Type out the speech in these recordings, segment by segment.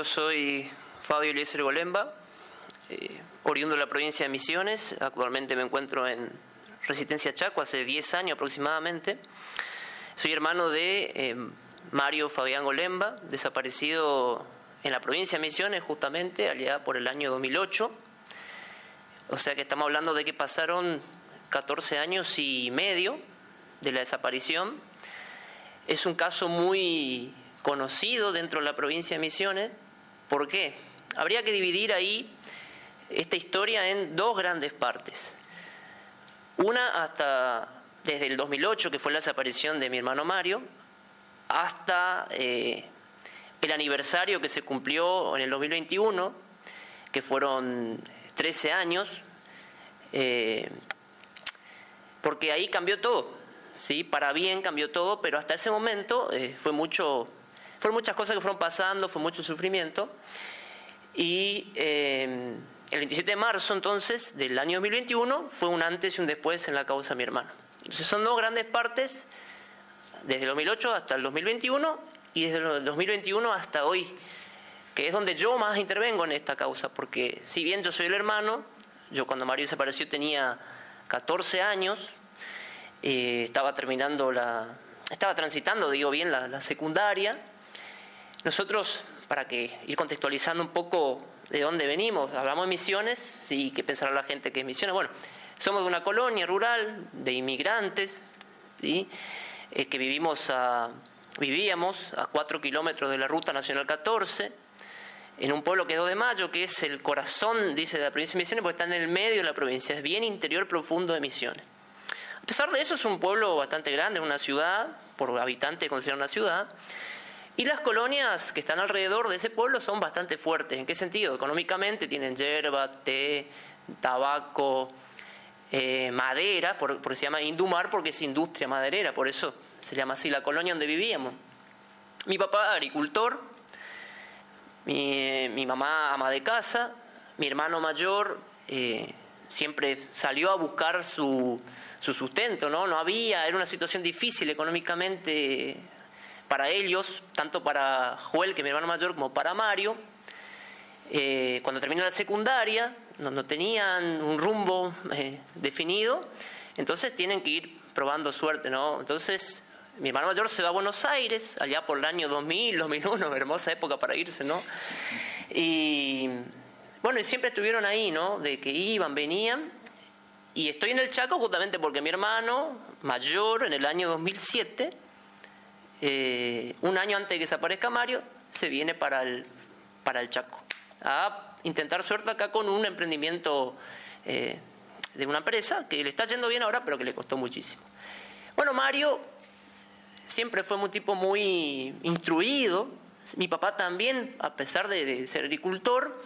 Yo soy Fabio Eliezer Golemba, eh, oriundo de la provincia de Misiones. Actualmente me encuentro en Resistencia Chaco hace 10 años aproximadamente. Soy hermano de eh, Mario Fabián Golemba, desaparecido en la provincia de Misiones justamente allá por el año 2008. O sea que estamos hablando de que pasaron 14 años y medio de la desaparición. Es un caso muy conocido dentro de la provincia de Misiones. ¿Por qué? Habría que dividir ahí esta historia en dos grandes partes. Una hasta desde el 2008, que fue la desaparición de mi hermano Mario, hasta eh, el aniversario que se cumplió en el 2021, que fueron 13 años, eh, porque ahí cambió todo, ¿sí? para bien cambió todo, pero hasta ese momento eh, fue mucho, fueron muchas cosas que fueron pasando, fue mucho sufrimiento, y el 27 de marzo entonces del año 2021 fue un antes y un después en la causa de mi hermano. Entonces son dos grandes partes, desde el 2008 hasta el 2021 y desde el 2021 hasta hoy, que es donde yo más intervengo en esta causa, porque si bien yo soy el hermano, yo cuando Mario desapareció tenía 14 años, eh, estaba terminando la, estaba transitando, digo bien, la secundaria. Nosotros, para que ir contextualizando un poco de dónde venimos, hablamos de misiones, sí, ¿qué pensará la gente que es misiones? Bueno, somos de una colonia rural de inmigrantes, ¿sí? Eh, que vivimos a, vivíamos a cuatro kilómetros de la Ruta Nacional 14, en un pueblo que es 2 de Mayo, que es el corazón, dice, de la provincia de Misiones, porque está en el medio de la provincia, es bien interior profundo de Misiones. A pesar de eso, es un pueblo bastante grande, una ciudad, por habitante considera una ciudad, y las colonias que están alrededor de ese pueblo son bastante fuertes. ¿En qué sentido? Económicamente tienen yerba, té, tabaco, eh, madera, por, por, se llama Indumar porque es industria maderera, por eso se llama así la colonia donde vivíamos. Mi papá agricultor, mi, mi mamá ama de casa, mi hermano mayor eh, siempre salió a buscar su, su sustento, ¿no? No había, era una situación difícil económicamente para ellos, tanto para Joel, que es mi hermano mayor, como para Mario. Eh, cuando terminó la secundaria, no, no tenían un rumbo eh, definido, entonces tienen que ir probando suerte, ¿no? Entonces, mi hermano mayor se va a Buenos Aires, allá por el año 2000, 2001, hermosa época para irse, ¿no? Y bueno, y siempre estuvieron ahí, ¿no? De que iban, venían. Y estoy en el Chaco justamente porque mi hermano mayor, en el año 2007, eh, un año antes de que desaparezca Mario, se viene para el, para el Chaco a intentar suerte acá con un emprendimiento eh, de una empresa que le está yendo bien ahora, pero que le costó muchísimo. Bueno, Mario siempre fue un tipo muy instruido. Mi papá también, a pesar de, ser agricultor,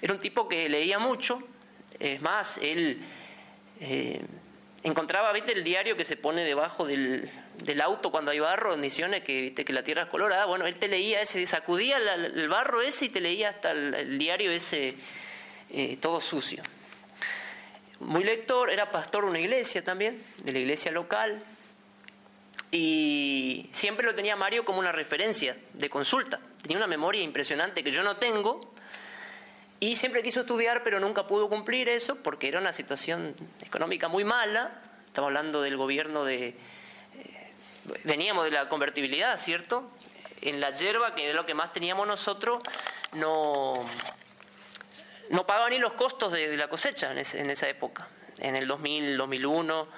era un tipo que leía mucho. Es más, él eh, encontraba, ¿viste? El diario que se pone debajo del, auto cuando hay barro en Misiones, que viste que la tierra es colorada. Bueno, él te leía ese, sacudía el barro ese y te leía hasta el, el diario ese eh, todo sucio. Muy lector, era pastor de una iglesia también, de la iglesia local. Y siempre lo tenía Mario como una referencia de consulta. Tenía una memoria impresionante que yo no tengo. Y siempre quiso estudiar, pero nunca pudo cumplir eso porque era una situación económica muy mala. Estamos hablando del gobierno de, veníamos de la convertibilidad, ¿cierto? En la hierba, que es lo que más teníamos nosotros, no, no pagaban ni los costos de, la cosecha en, en, esa época, en el 2000, 2001.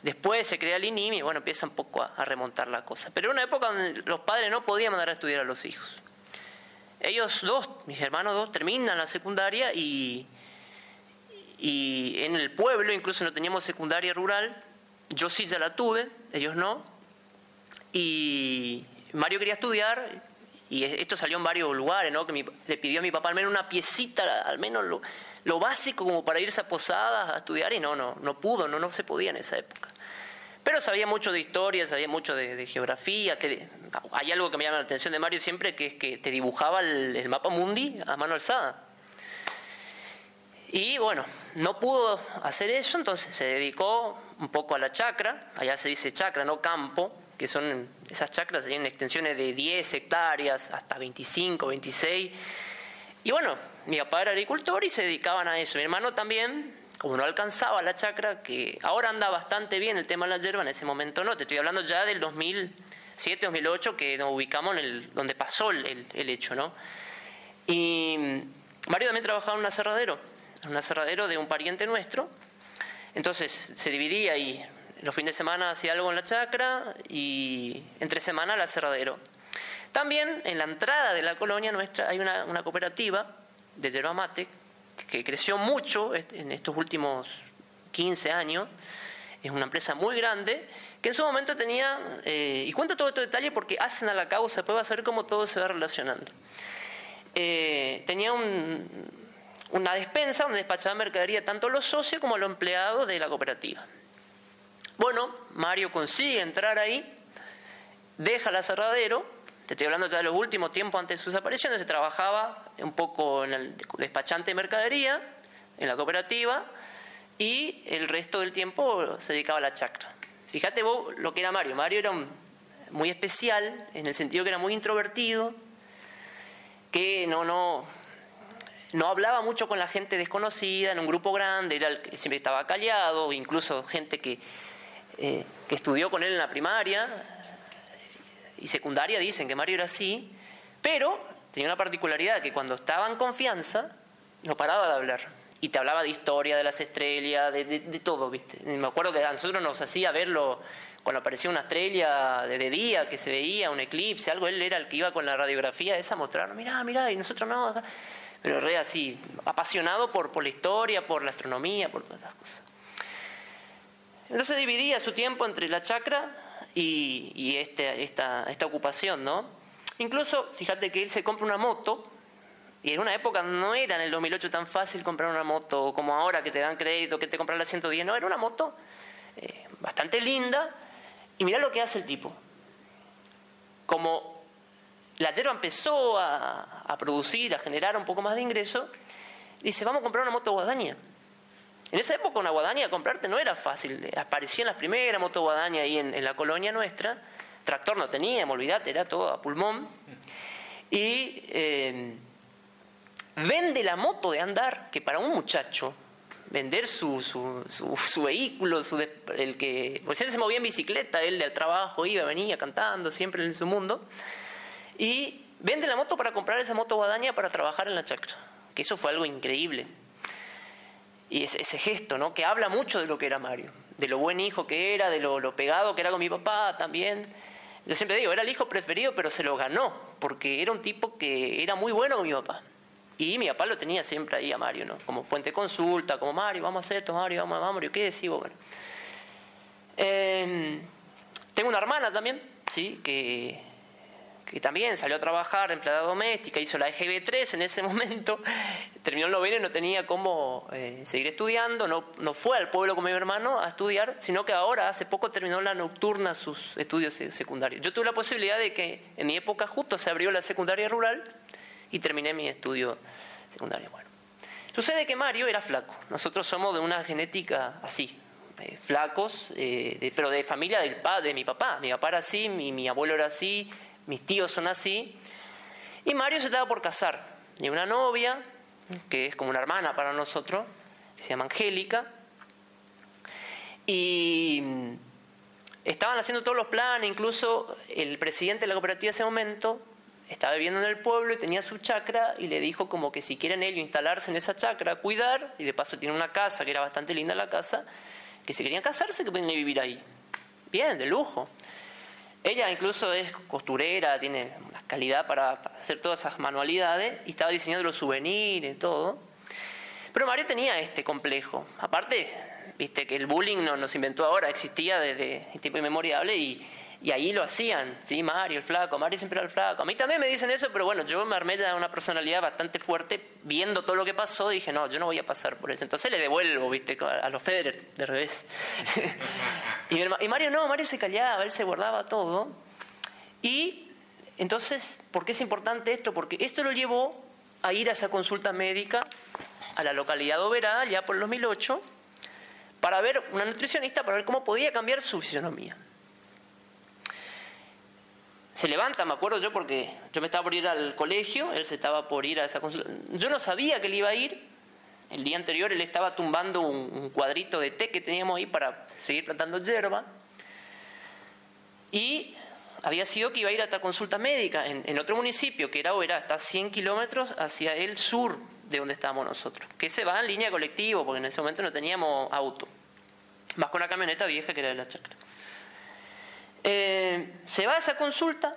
Después se crea el INIM y bueno, empieza un poco a, a remontar la cosa. Pero era una época donde los padres no podían mandar a estudiar a los hijos. Ellos dos, mis hermanos dos, terminan la secundaria y, y en el pueblo incluso no teníamos secundaria rural. Yo sí ya la tuve, ellos no y Mario quería estudiar y esto salió en varios lugares, ¿no? Que le pidió a mi papá al menos una piecita, al menos lo, lo, básico como para irse a posadas a estudiar y no, no, no pudo, no, no se podía en esa época. Pero sabía mucho de historia, sabía mucho de, geografía. Hay algo que me llama la atención de Mario siempre, que es que te dibujaba el, mapa mundi a mano alzada. Y bueno, no pudo hacer eso, entonces se dedicó un poco a la chacra, allá se dice chacra, no campo, que son esas chacras, tenían extensiones de 10 hectáreas hasta 25, 26. Y bueno, mi papá era agricultor y se dedicaban a eso. Mi hermano también, como no alcanzaba la chacra, que ahora anda bastante bien el tema de la hierba, en ese momento no. Te estoy hablando ya del 2007, 2008, que nos ubicamos en el, donde pasó el, el hecho, ¿no? Y Mario también trabajaba en un aserradero, en un aserradero de un pariente nuestro. Entonces se dividía y los fines de semana hacía algo en la chacra y entre semana el aserradero. También en la entrada de la colonia nuestra hay una, cooperativa de yerba mate que creció mucho en estos últimos 15 años. Es una empresa muy grande en su momento tenía, eh, y cuento todo este detalle porque hacen a la causa, después va a saber cómo todo se va relacionando. Eh, tenía una despensa donde despachaban mercadería tanto los socios como los empleados de la cooperativa. Bueno, Mario consigue entrar ahí, deja el aserradero, te estoy hablando ya de los últimos tiempos antes de sus apariciones, se trabajaba un poco en el despachante de mercadería, en la cooperativa, y el resto del tiempo se dedicaba a la chacra. Fíjate vos lo que era Mario. Mario era muy especial, en el sentido que era muy introvertido, que no, no, no hablaba mucho con la gente desconocida, en un grupo grande, era siempre estaba callado, incluso gente que, eh, que estudió con él en la primaria y secundaria dicen que Mario era así, pero tenía una particularidad que cuando estaba en confianza no paraba de hablar. Y te hablaba de historia, de las estrellas, de, de, todo, ¿viste? me acuerdo que a nosotros nos hacía verlo cuando aparecía una estrella de, día que se veía, un eclipse, algo, él era el que iba con la radiografía esa a mostrar, mirá, mirá, y nosotros no, pero re así, apasionado por, por la historia, por la astronomía, por todas esas cosas. Entonces dividía su tiempo entre la chacra y, y este, esta, esta ocupación, ¿no? Incluso, fíjate que él se compra una moto, y en una época no era en el 2008 tan fácil comprar una moto como ahora que te dan crédito, que te compran la 110, no, era una moto eh, bastante linda, y mirá lo que hace el tipo. Como la yerba empezó a, producir, a generar un poco más de ingreso, dice, vamos a comprar una moto guadaña. En esa época una guadaña comprarte no era fácil. Aparecían las primeras motos guadaña ahí en, la colonia nuestra. Tractor no teníamos, olvidate, era todo a pulmón. Y eh, vende la moto de andar, que para un muchacho vender su, su, su, vehículo, su el que, pues él se movía en bicicleta, él del trabajo iba, venía cantando, siempre en su mundo, y vende la moto para comprar esa moto guadaña para trabajar en la chacra, que eso fue algo increíble. Y ese, ese, gesto, ¿no? Que habla mucho de lo que era Mario, de lo buen hijo que era, de lo, lo pegado que era con mi papá también. Yo siempre digo, era el hijo preferido, pero se lo ganó, porque era un tipo que era muy bueno con mi papá. Y mi papá lo tenía siempre ahí a Mario, ¿no? Como fuente de consulta, como Mario, vamos a hacer esto, Mario, vamos, a Mario, ¿qué decís Bueno. Em, tengo una hermana también, ¿sí? Que, que también salió a trabajar empleada doméstica, hizo la EGB3 en ese momento, terminó el noveno y no tenía cómo eh, seguir estudiando, no, no fue al pueblo con mi hermano a estudiar, sino que ahora, hace poco, terminó la nocturna sus estudios secundarios. Yo tuve la posibilidad de que en mi época justo se abrió la secundaria rural, y terminé mi estudio secundario. Bueno, sucede que Mario era flaco. Nosotros somos de una genética así, flacos, eh, pero de familia del padre de mi papá. Mi papá era así, mi, abuelo era así, mis tíos son así. Y Mario se estaba por casar. Y una novia, que es como una hermana para nosotros, se llama Angélica. Y estaban haciendo todos los planes, incluso el presidente de la cooperativa en ese momento estaba viviendo en el pueblo y tenía su chacra y le dijo como que si quieren ellos instalarse en esa chacra, cuidar, y de paso tiene una casa, que era bastante linda la casa, que si querían casarse, que pueden vivir ahí. Bien, de lujo. Ella incluso es costurera, tiene una calidad para, hacer todas esas manualidades y estaba diseñando los souvenirs y todo. Pero Mario tenía este complejo. Aparte, viste que el bullying no nos inventó ahora, existía desde tiempo inmemorial y y ahí lo hacían, ¿sí? Mario, el flaco, Mario siempre era el flaco. A mí también me dicen eso, pero bueno, yo me armé de una personalidad bastante fuerte, viendo todo lo que pasó, dije, no, yo no voy a pasar por eso. Entonces le devuelvo, ¿viste? A los Federer, de revés. y, Mario no, Mario se callaba, él se guardaba todo. Y entonces, ¿por qué es importante esto? Porque esto lo llevó a ir a esa consulta médica a la localidad de Oberá, ya por el 2008, para ver una nutricionista, para ver cómo podía cambiar su fisionomía. Se levanta, me acuerdo yo, porque yo me estaba por ir al colegio, él se estaba por ir a esa consulta. Yo no sabía que él iba a ir. El día anterior él estaba tumbando un, cuadrito de té que teníamos ahí para seguir plantando hierba. Y había sido que iba a ir a esta consulta médica en, otro municipio, que era era hasta 100 kilómetros hacia el sur de donde estábamos nosotros. Que se va en línea colectivo, porque en ese momento no teníamos auto. Más con una camioneta vieja que era de la chacra. Eh, se va a esa consulta,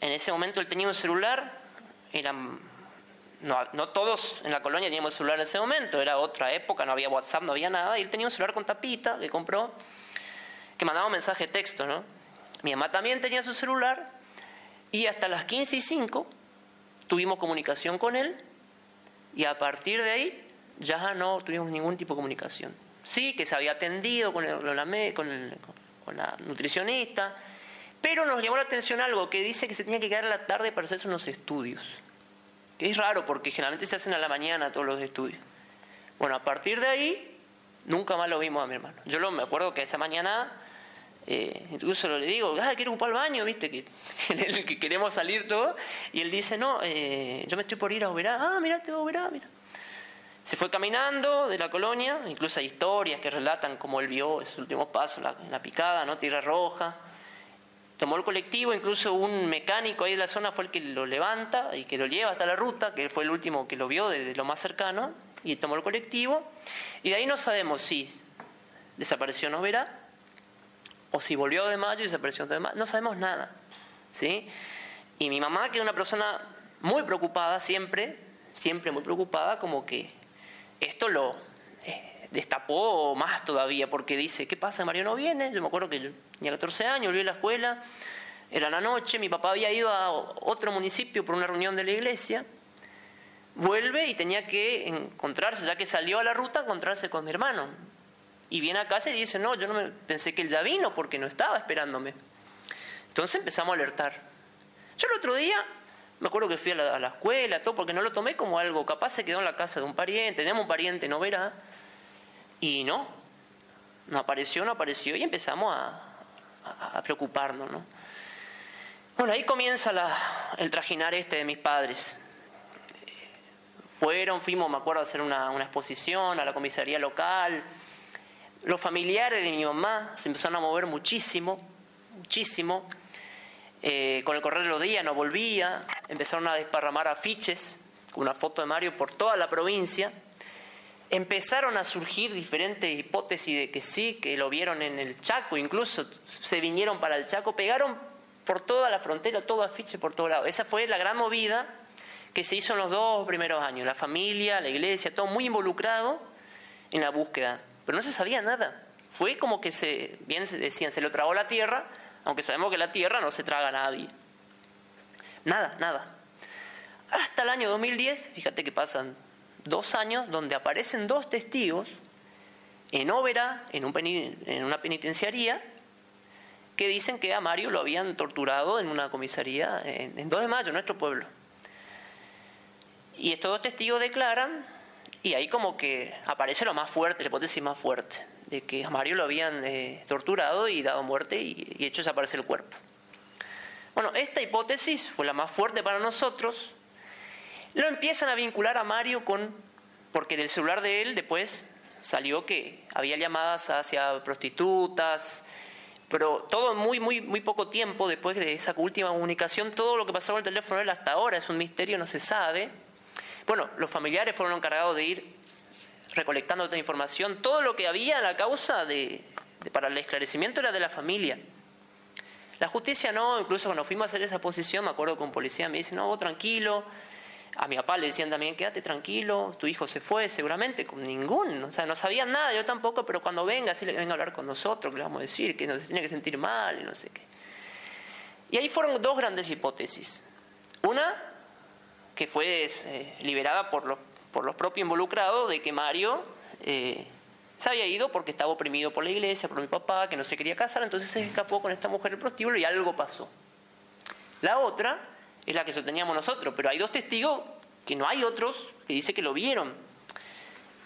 en ese momento él tenía un celular, eran, no, todos en la colonia teníamos celular en ese momento, era otra época, no había WhatsApp, no había nada, y él tenía un celular con tapita que compró, que mandaba un mensaje de texto, ¿no? Mi mamá también tenía su celular, y hasta las 15 y 5 tuvimos comunicación con él, y a partir de ahí ya no tuvimos ningún tipo de comunicación. Sí, que se había atendido con, el, con, el, la nutricionista, pero nos llamó la atención algo que dice que se tenía que quedar a la tarde para hacerse unos estudios. Es raro porque generalmente se hacen a la mañana todos los estudios. Bueno, a partir de ahí, nunca más lo vimos a mi hermano. Yo lo, me acuerdo que esa mañana, eh, incluso le digo, ah, quiero ocupar el baño, viste, que, que queremos salir todo. Y él dice, no, eh, yo me estoy por ir a Oberá. Ah, mira, te voy a Oberá, mira. Se fue caminando de la colonia, incluso hay historias que relatan cómo él vio esos últimos pasos, la, picada, ¿no? Tierra Roja. Tomó el colectivo, incluso un mecánico ahí de la zona fue el que lo levanta y que lo lleva hasta la ruta, que fue el último que lo vio desde lo más cercano, y tomó el colectivo. Y de ahí no sabemos si desapareció Novera o si volvió de mayo y desapareció de mayo. No sabemos nada. ¿sí? Y mi mamá, que es una persona muy preocupada siempre, siempre muy preocupada, como que esto lo eh, destapó más todavía, porque dice, ¿qué pasa? Mario no viene. Yo me acuerdo que yo tenía 14 años, volví a la escuela, era la noche, mi papá había ido a otro municipio por una reunión de la iglesia, vuelve y tenía que encontrarse, ya que salió a la ruta, encontrarse con mi hermano. Y viene a casa y dice, no, yo no me pensé que él ya vino porque no estaba esperándome. Entonces empezamos a alertar. Yo el otro día me acuerdo que fui a la, escuela, todo, porque no lo tomé como algo, capaz se quedó en la casa de un pariente, tenemos un pariente, no verá, y no, no apareció, no apareció, y empezamos a, preocuparnos, ¿no? Bueno, ahí comienza el trajinar este de mis padres. Fueron, fuimos, me acuerdo, a hacer una, una exposición a la comisaría local. Los familiares de mi mamá se empezaron a mover muchísimo, muchísimo. Eh, con el correr de los días no volvía, empezaron a desparramar afiches con una foto de Mario por toda la provincia. Empezaron a surgir diferentes hipótesis de que sí, que lo vieron en el Chaco, incluso se vinieron para el Chaco, pegaron por toda la frontera, todo afiche por todo lado. Esa fue la gran movida que se hizo en los dos primeros años. La familia, la iglesia, todo muy involucrado en la búsqueda. Pero no se sabía nada. Fue como que se, bien decían, se lo tragó la tierra, aunque sabemos que la tierra no se traga a nadie. Nada, nada. Hasta el año 2010, fíjate que pasan dos años donde aparecen dos testigos en Óvera, en, un en una penitenciaría, que dicen que a Mario lo habían torturado en una comisaría en, en 2 de mayo, en nuestro pueblo. Y estos dos testigos declaran, y ahí como que aparece lo más fuerte, la hipótesis más fuerte de que a Mario lo habían eh, torturado y dado muerte y, hecho desaparecer el cuerpo. Bueno, esta hipótesis fue la más fuerte para nosotros. Lo empiezan a vincular a Mario con, porque del celular de él después salió que había llamadas hacia prostitutas, pero todo muy, muy, muy poco tiempo después de esa última comunicación, todo lo que pasó con el teléfono de él hasta ahora es un misterio, no se sabe. Bueno, los familiares fueron encargados de ir recolectando esta información, todo lo que había en la causa de, para el esclarecimiento era de la familia. La justicia no, incluso cuando fuimos a hacer esa posición, me acuerdo con policía me dice, no, vos tranquilo. A mi papá le decían también, quédate tranquilo, tu hijo se fue, seguramente, con ningún, o sea, no sabían nada, yo tampoco, pero cuando venga, sí le venga a hablar con nosotros, que le vamos a decir, que no se tiene que sentir mal y no sé qué. Y ahí fueron dos grandes hipótesis. Una, que fue eh, liberada por los por los propios involucrados de que Mario eh, se había ido porque estaba oprimido por la iglesia, por mi papá, que no se quería casar, entonces se escapó con esta mujer el prostíbulo y algo pasó. La otra es la que sosteníamos nosotros, pero hay dos testigos que no hay otros que dice que lo vieron.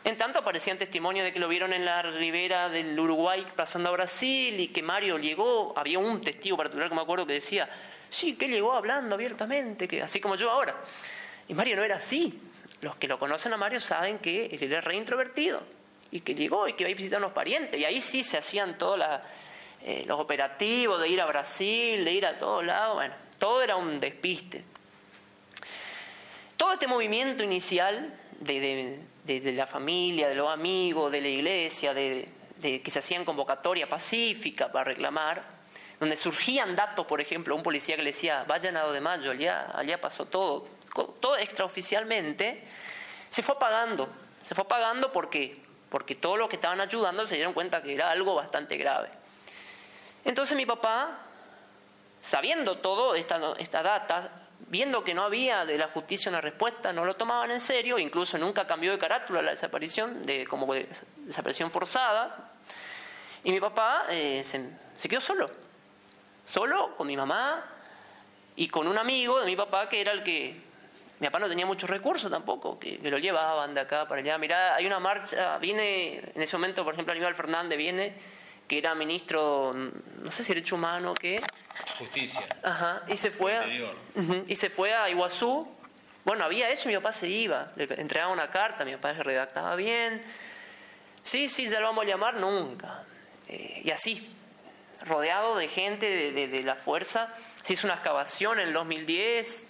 En tanto aparecían testimonios de que lo vieron en la ribera del Uruguay pasando a Brasil y que Mario llegó, había un testigo particular que me acuerdo que decía, Sí, que llegó hablando abiertamente, que así como yo ahora. Y Mario no era así. Los que lo conocen a Mario saben que él era re introvertido y que llegó y que iba a visitar a unos parientes. Y ahí sí se hacían todos eh, los operativos de ir a Brasil, de ir a todos lados. Bueno, todo era un despiste. Todo este movimiento inicial de, la familia, de los amigos, de la iglesia, de, que se hacían convocatoria pacífica para reclamar, donde surgían datos, por ejemplo, un policía que le decía, vayan a 2 de mayo, allá, allá pasó todo, todo extraoficialmente, se fue apagando. Se fue apagando porque, porque todos los que estaban ayudando se dieron cuenta que era algo bastante grave. Entonces mi papá, sabiendo todo esta, esta data, viendo que no había de la justicia una respuesta, no lo tomaban en serio, incluso nunca cambió de carátula la desaparición, de, como desaparición forzada. Y mi papá eh, se, quedó solo, solo con mi mamá y con un amigo de mi papá que era el que... Mi papá no tenía muchos recursos tampoco, que, lo llevaban de acá para allá. Mirá, hay una marcha, viene, en ese momento, por ejemplo, Aníbal Fernández viene que era ministro, no sé si derecho humano, ¿qué? Justicia. Ajá, y se fue, a, y se fue a Iguazú. Bueno, había eso y mi papá se iba, le entregaba una carta, mi papá se redactaba bien. Sí, sí, ya lo vamos a llamar nunca. Eh, y así, rodeado de gente de, de, la fuerza, se hizo una excavación en el 2010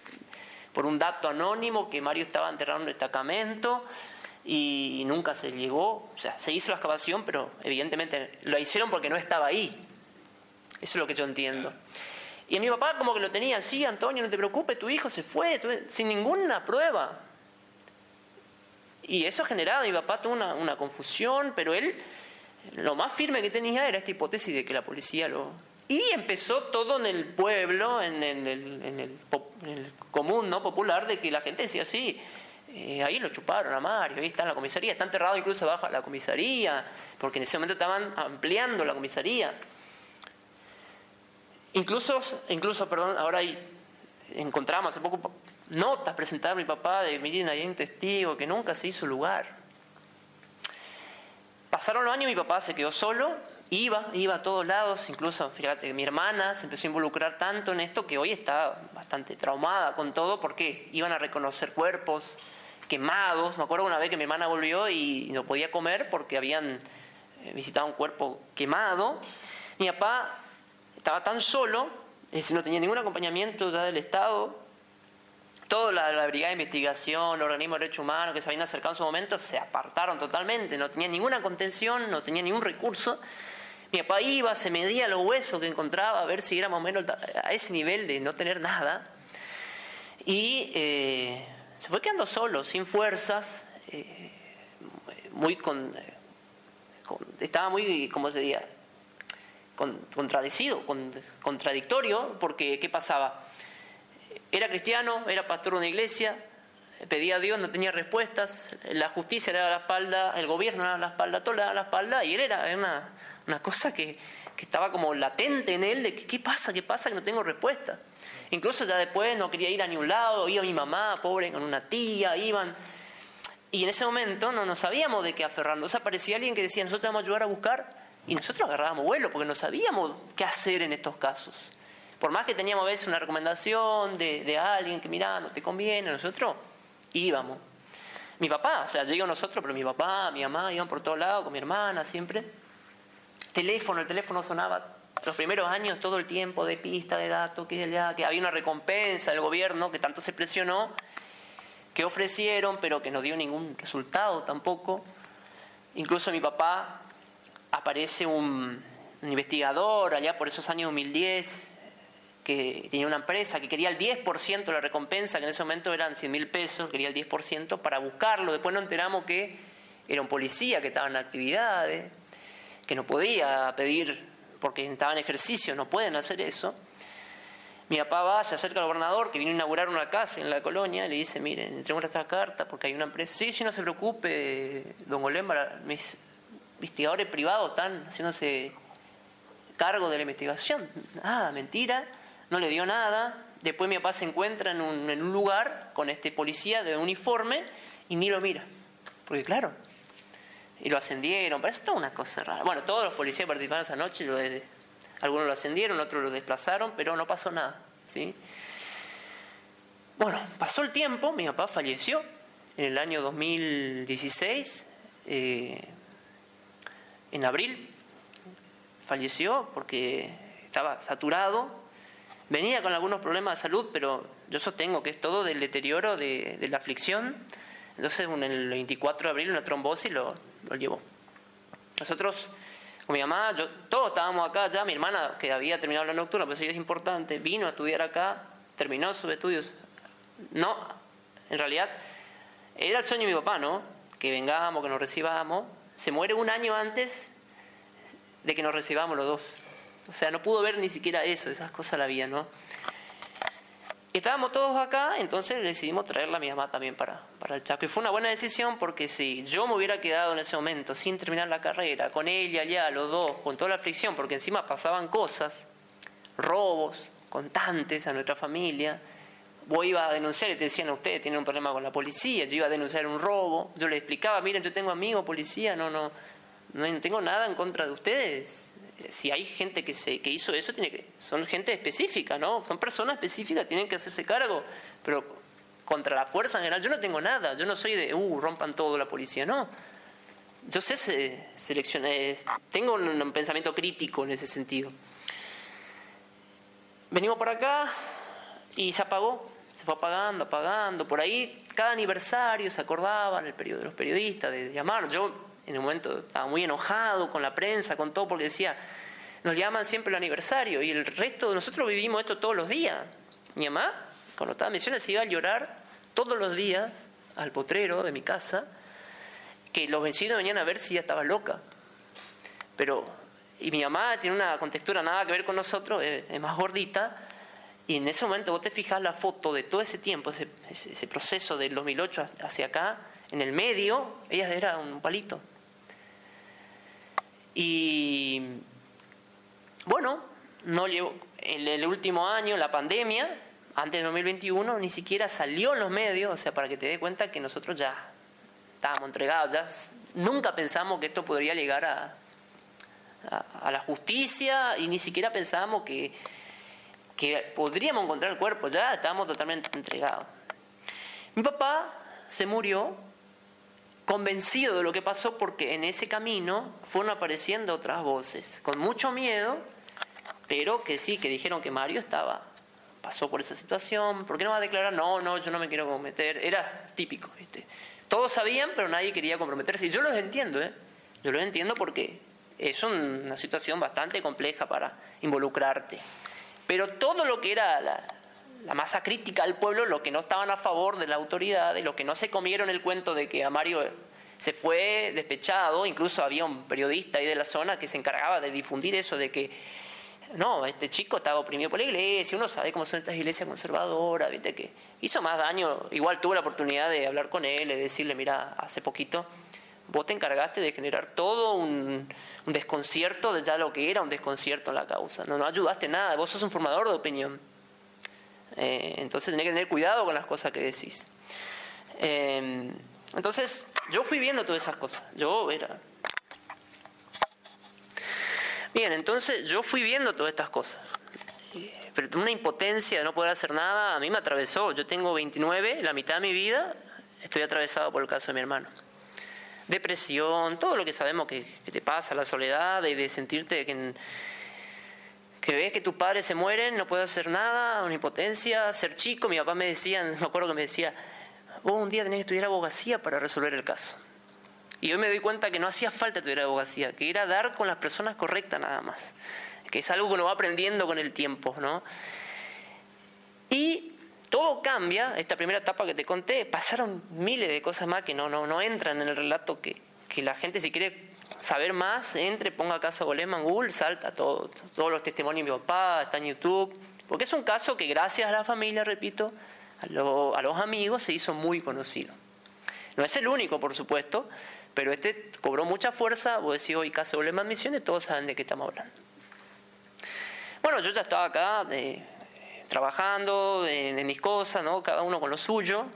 por un dato anónimo que Mario estaba enterrado en el destacamento y nunca se llegó, o sea, se hizo la excavación, pero evidentemente lo hicieron porque no estaba ahí. Eso es lo que yo entiendo. Y a mi papá como que lo tenía, sí, Antonio, no te preocupes, tu hijo se fue, sin ninguna prueba. Y eso generaba, mi papá tuvo una, una, confusión, pero él lo más firme que tenía era esta hipótesis de que la policía lo... Y empezó todo en el pueblo, en, el, común no popular, de que la gente decía, sí, eh, ahí lo chuparon a Mario, ahí está en la comisaría, está enterrado incluso abajo de la comisaría, porque en ese momento estaban ampliando la comisaría. Incluso, incluso perdón, ahora encontramos hace poco notas presentadas a mi papá de, miren, hay un testigo que nunca se hizo lugar. Pasaron los años, mi papá se quedó solo, iba, iba a todos lados, incluso, fíjate, mi hermana se empezó a involucrar tanto en esto que hoy está bastante traumada con todo porque iban a reconocer cuerpos, quemados. Me acuerdo una vez que mi hermana volvió y no podía comer porque habían eh, visitado un cuerpo quemado. Mi papá estaba tan solo, no tenía ningún acompañamiento ya del Estado. Toda la, Brigada de Investigación, los organismos de derechos humanos que se habían acercado en su momento se apartaron totalmente, no tenía ninguna contención, no tenía ningún recurso. Mi papá iba, se medía los huesos que encontraba a ver si era más o menos a ese nivel de no tener nada. Y eh, se fue quedando solo, sin fuerzas, eh, muy con, estaba muy, ¿cómo se diría? contradecido, contradictorio, porque ¿qué pasaba? Era cristiano, era pastor de una iglesia, pedía a Dios, no tenía respuestas, la justicia le daba la espalda, el gobierno le daba la espalda, todo le daba la espalda, y él era una, una cosa que, que, estaba como latente en él, de que, ¿qué pasa? ¿Qué pasa? Que no tengo respuesta. Incluso ya después no quería ir a ningún lado, iba mi mamá, pobre, con una tía, iban. Y en ese momento no, nos sabíamos de qué aferrarnos. aparecía alguien que decía, nosotros te vamos a ayudar a buscar, y nosotros agarrábamos vuelo porque no sabíamos qué hacer en estos casos. Por más que teníamos a veces una recomendación de, de alguien que, mira, no te conviene, nosotros íbamos. Mi papá, o sea, yo digo nosotros, pero mi papá, mi mamá iban por todos lados, con mi hermana siempre. Teléfono, el teléfono sonaba los primeros años todo el tiempo de pista, de datos, que, que había una recompensa del gobierno que tanto se presionó, que ofrecieron, pero que no dio ningún resultado tampoco. Incluso mi papá aparece un, investigador allá por esos años 2010 que tenía una empresa que quería el 10% de la recompensa, que en ese momento eran 100 mil pesos, quería el 10% para buscarlo. Después nos enteramos que era un policía que estaba en actividades, que no podía pedir porque estaban en ejercicio, no pueden hacer eso. Mi papá va, se acerca al gobernador que viene a inaugurar una casa en la colonia, y le dice, miren, entregamos esta carta porque hay una empresa. Sí, sí, no se preocupe, don Golemba, mis investigadores privados están haciéndose cargo de la investigación. Nada, mentira, no le dio nada. Después mi papá se encuentra en un, en un lugar con este policía de uniforme y ni lo mira. Porque claro, y lo ascendieron, pero eso es toda una cosa rara. Bueno, todos los policías participaron esa noche, algunos lo ascendieron, otros lo desplazaron, pero no pasó nada. ¿sí? Bueno, pasó el tiempo, mi papá falleció en el año 2016, eh, en abril, falleció porque estaba saturado, venía con algunos problemas de salud, pero yo sostengo que es todo del deterioro de, la aflicción. Entonces, en el 24 de abril, una trombosis lo, lo llevó. Nosotros, con mi mamá, yo, todos estábamos acá ya, mi hermana, que había terminado la nocturna, pero sí es importante, vino a estudiar acá, terminó sus estudios. No, en realidad, era el sueño de mi papá, ¿no? Que vengamos, que nos recibamos. Se muere un año antes de que nos recibamos los dos. O sea, no pudo ver ni siquiera eso, esas cosas la vida, ¿no? Estábamos todos acá, entonces decidimos traerla a mi mamá también para, para el Chaco. Y fue una buena decisión porque si yo me hubiera quedado en ese momento sin terminar la carrera, con ella allá, los dos, con toda la aflicción, porque encima pasaban cosas, robos constantes a nuestra familia, vos ibas a denunciar y te decían, ustedes tienen un problema con la policía, yo iba a denunciar un robo, yo le explicaba, miren, yo tengo amigos policía, no, no, no tengo nada en contra de ustedes, si hay gente que, se, que hizo eso, tiene que, son gente específica, ¿no? Son personas específicas, tienen que hacerse cargo, pero contra la fuerza en general yo no tengo nada, yo no soy de, uh, rompan todo la policía, no. Yo sé seleccionar, tengo un, pensamiento crítico en ese sentido. Venimos por acá y se apagó, se fue apagando, apagando. Por ahí, cada aniversario se acordaban el periodo de los periodistas de llamar. Yo en un momento estaba muy enojado con la prensa, con todo, porque decía, nos llaman siempre el aniversario y el resto de nosotros vivimos esto todos los días. Mi mamá, cuando estaba en misiones, se iba a llorar todos los días al potrero de mi casa, que los vencidos venían a ver si ya estaba loca. Pero, y mi mamá tiene una contextura nada que ver con nosotros, es, más gordita, y en ese momento vos te fijas la foto de todo ese tiempo, ese, ese proceso del 2008 hacia acá, en el medio, ella era un palito. Y bueno, no llevo, en el último año, la pandemia, antes de 2021, ni siquiera salió en los medios, o sea, para que te des cuenta que nosotros ya estábamos entregados, ya nunca pensamos que esto podría llegar a, a, la justicia y ni siquiera pensábamos que, que podríamos encontrar el cuerpo, ya estábamos totalmente entregados. Mi papá se murió convencido de lo que pasó porque en ese camino fueron apareciendo otras voces, con mucho miedo, pero que sí, que dijeron que Mario estaba, pasó por esa situación, ¿por qué no va a declarar? No, no, yo no me quiero comprometer, era típico, ¿viste? Todos sabían, pero nadie quería comprometerse, y yo los entiendo, ¿eh? Yo los entiendo porque es una situación bastante compleja para involucrarte. Pero todo lo que era la, la masa crítica del pueblo, los que no estaban a favor de la autoridad, y los que no se comieron el cuento de que a Mario se fue despechado, incluso había un periodista ahí de la zona que se encargaba de difundir eso de que no, este chico estaba oprimido por la iglesia, uno sabe cómo son estas iglesias conservadoras, viste que hizo más daño, igual tuve la oportunidad de hablar con él, de decirle, mira, hace poquito vos te encargaste de generar todo un, desconcierto de ya lo que era un desconcierto en la causa, no, no ayudaste nada, vos sos un formador de opinión. Eh, entonces tenés que tener cuidado con las cosas que decís. Eh, entonces, yo fui viendo todas esas cosas. Yo era. Bien, entonces yo fui viendo todas estas cosas. Pero una impotencia de no poder hacer nada a mí me atravesó. Yo tengo 29, la mitad de mi vida estoy atravesado por el caso de mi hermano. Depresión, todo lo que sabemos que, que te pasa, la soledad y de sentirte que que ves que tus padres se mueren, no puedes hacer nada, una impotencia, ser chico. Mi papá me decía, me acuerdo que me decía, vos un día tenés que estudiar abogacía para resolver el caso. Y hoy me doy cuenta que no hacía falta estudiar abogacía, que era dar con las personas correctas nada más, que es algo que uno va aprendiendo con el tiempo, ¿no? Y todo cambia, esta primera etapa que te conté, pasaron miles de cosas más que no, no, no entran en el relato que, que la gente si quiere saber más, entre, ponga Casa Bolema en Google, salta todo, todos los testimonios de mi papá, está en YouTube, porque es un caso que gracias a la familia, repito, a, los amigos se hizo muy conocido. No es el único, por supuesto, pero este cobró mucha fuerza, vos decís hoy Casa Bolema en Misiones, todos saben de qué estamos hablando. Bueno, yo ya estaba acá eh, trabajando en, en, mis cosas, ¿no? cada uno con lo suyo.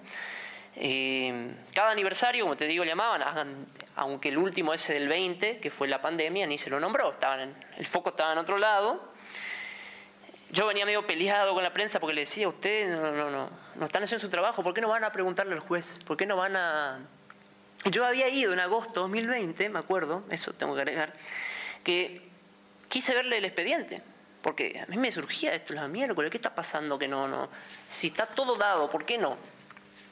Eh, cada aniversario, como te digo, llamaban, aunque el último ese del 20, que fue la pandemia, ni se lo nombró, estaban el foco estaba en otro lado. yo venía medio peleado con la prensa porque le decía, usted no, no, no, no están haciendo su trabajo, ¿por qué no van a preguntarle al juez? ¿Por qué no van a...? Yo había ido en agosto de 2020, me acuerdo, eso tengo que agregar, que quise verle el expediente, porque a mí me surgía esto, la miércoles, ¿qué está pasando que no, no? Si está todo dado, ¿por qué no?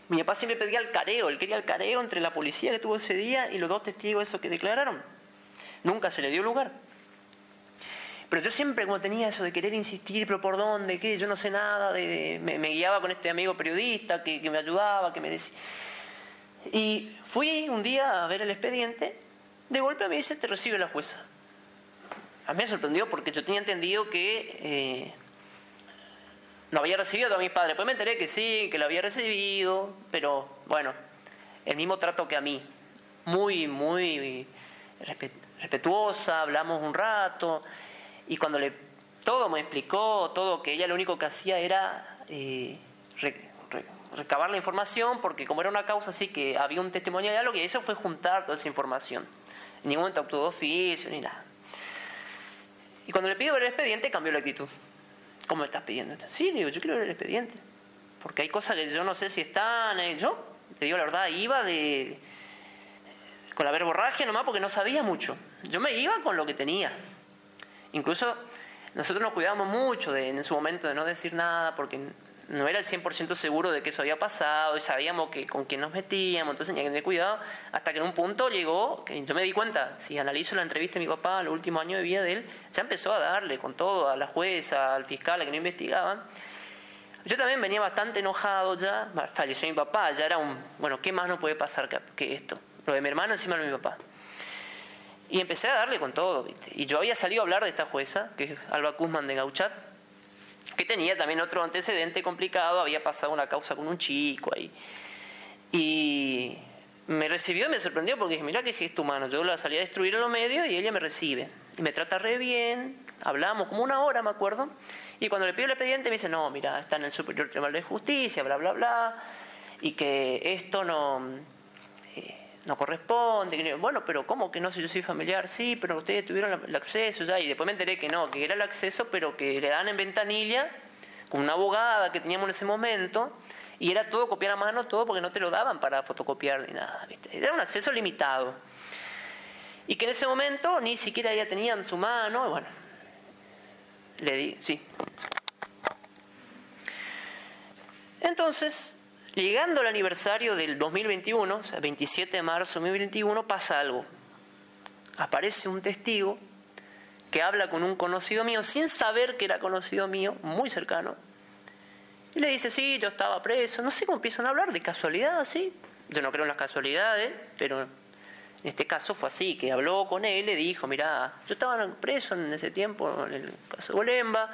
Mi papá siempre pedía el careo, él quería el careo entre la policía que tuvo ese día y los dos testigos esos que declararon. Nunca se le dio lugar. Pero yo siempre como tenía eso de querer insistir, pero ¿por dónde? ¿Qué? Yo no sé nada. Me, guiaba con este amigo periodista que, que me ayudaba, que me decía... Y fui un día a ver el expediente, de golpe me dice, te recibe la jueza. A mí me sorprendió porque yo tenía entendido que eh, no había recibido a mi padre. Después me enteré que sí, que lo había recibido, pero bueno, el mismo trato que a mí. Muy, muy respetuosa, hablamos un rato. Y cuando le todo me explicó, todo, que ella lo único que hacía era eh, recabar la información, porque como era una causa así que había un testimonio de algo, que eso fue juntar toda esa información. En ningún momento actuó oficio ni nada. Y cuando le pido ver el expediente, cambió la actitud. ¿Cómo estás pidiendo esto? Sí, digo, yo quiero ver el expediente. Porque hay cosas que yo no sé si están. Eh, yo, te digo la verdad, iba de. con la verborragia nomás porque no sabía mucho. Yo me iba con lo que tenía. Incluso nosotros nos cuidábamos mucho de, en su momento de no decir nada porque no era el 100% seguro de que eso había pasado y sabíamos que con quién nos metíamos, entonces tenía que tener cuidado hasta que en un punto llegó, que yo me di cuenta, si analizo la entrevista de mi papá, los últimos años de vida de él, ya empezó a darle con todo a la jueza, al fiscal, a que no investigaban. Yo también venía bastante enojado ya, falleció mi papá, ya era un, bueno, ¿qué más no puede pasar que, esto? Lo de mi hermano encima de mi papá. Y empecé a darle con todo, ¿viste? Y yo había salido a hablar de esta jueza, que es Alba Guzmán de Gauchat, que tenía también otro antecedente complicado, había pasado una causa con un chico ahí. Y me recibió y me sorprendió porque dije, mira qué gesto humano, yo la salí a destruir en los medios y ella me recibe. Y me trata re bien, hablamos como una hora, me acuerdo, y cuando le pido el expediente me dice, no, mira, está en el Superior Tribunal de Justicia, bla, bla, bla, y que esto no no corresponde. Bueno, pero ¿cómo que no si yo soy familiar? Sí, pero ustedes tuvieron el acceso ya. Y después me enteré que no, que era el acceso, pero que le dan en ventanilla con una abogada que teníamos en ese momento. Y era todo copiar a mano, todo porque no te lo daban para fotocopiar ni nada. Era un acceso limitado. Y que en ese momento ni siquiera ella tenía en su mano. Bueno, le di, sí. Entonces, Llegando al aniversario del 2021, o sea, 27 de marzo de 2021, pasa algo. Aparece un testigo que habla con un conocido mío, sin saber que era conocido mío, muy cercano, y le dice, sí, yo estaba preso, no sé cómo empiezan a hablar, de casualidad, sí. Yo no creo en las casualidades, pero en este caso fue así, que habló con él, le dijo, mira, yo estaba preso en ese tiempo, en el caso de Golemba,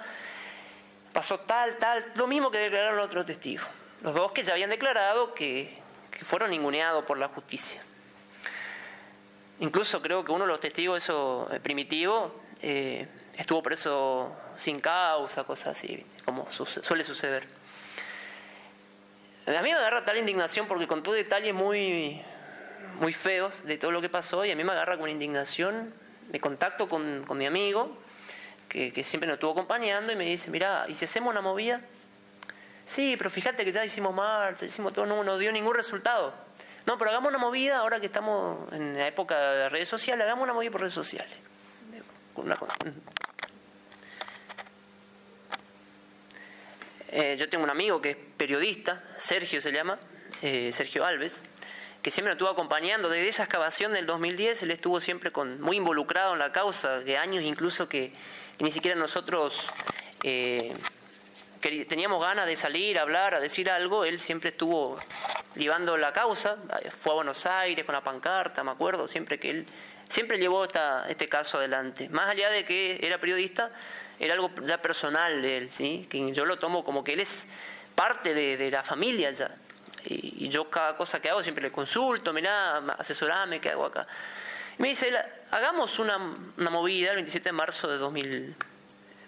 pasó tal, tal, lo mismo que declararon otros testigos los dos que ya habían declarado que, fueron ninguneados por la justicia. Incluso creo que uno de los testigos, eso eh, primitivo, eh, estuvo preso sin causa, cosas así, como suele suceder. A mí me agarra tal indignación porque contó detalles muy, muy feos de todo lo que pasó y a mí me agarra con indignación. Me contacto con, mi amigo, que, que, siempre nos estuvo acompañando, y me dice, mira, ¿y si hacemos una movida? Sí, pero fíjate que ya hicimos marcha, hicimos todo, no nos dio ningún resultado. No, pero hagamos una movida, ahora que estamos en la época de redes sociales, hagamos una movida por redes sociales. Eh, yo tengo un amigo que es periodista, Sergio se llama, eh, Sergio Alves, que siempre nos estuvo acompañando desde esa excavación del 2010, él estuvo siempre con, muy involucrado en la causa, de años incluso que, ni siquiera nosotros eh, teníamos ganas de salir, hablar, a decir algo, él siempre estuvo llevando la causa, fue a Buenos Aires con la pancarta, me acuerdo, siempre que él siempre llevó esta, este caso adelante. Más allá de que era periodista, era algo ya personal de él, ¿sí? que yo lo tomo como que él es parte de, la familia ya. Y, yo cada cosa que hago siempre le consulto, mirá, asesorame, ¿qué hago acá? Y me dice, hagamos una, una movida el 27 de marzo de 2000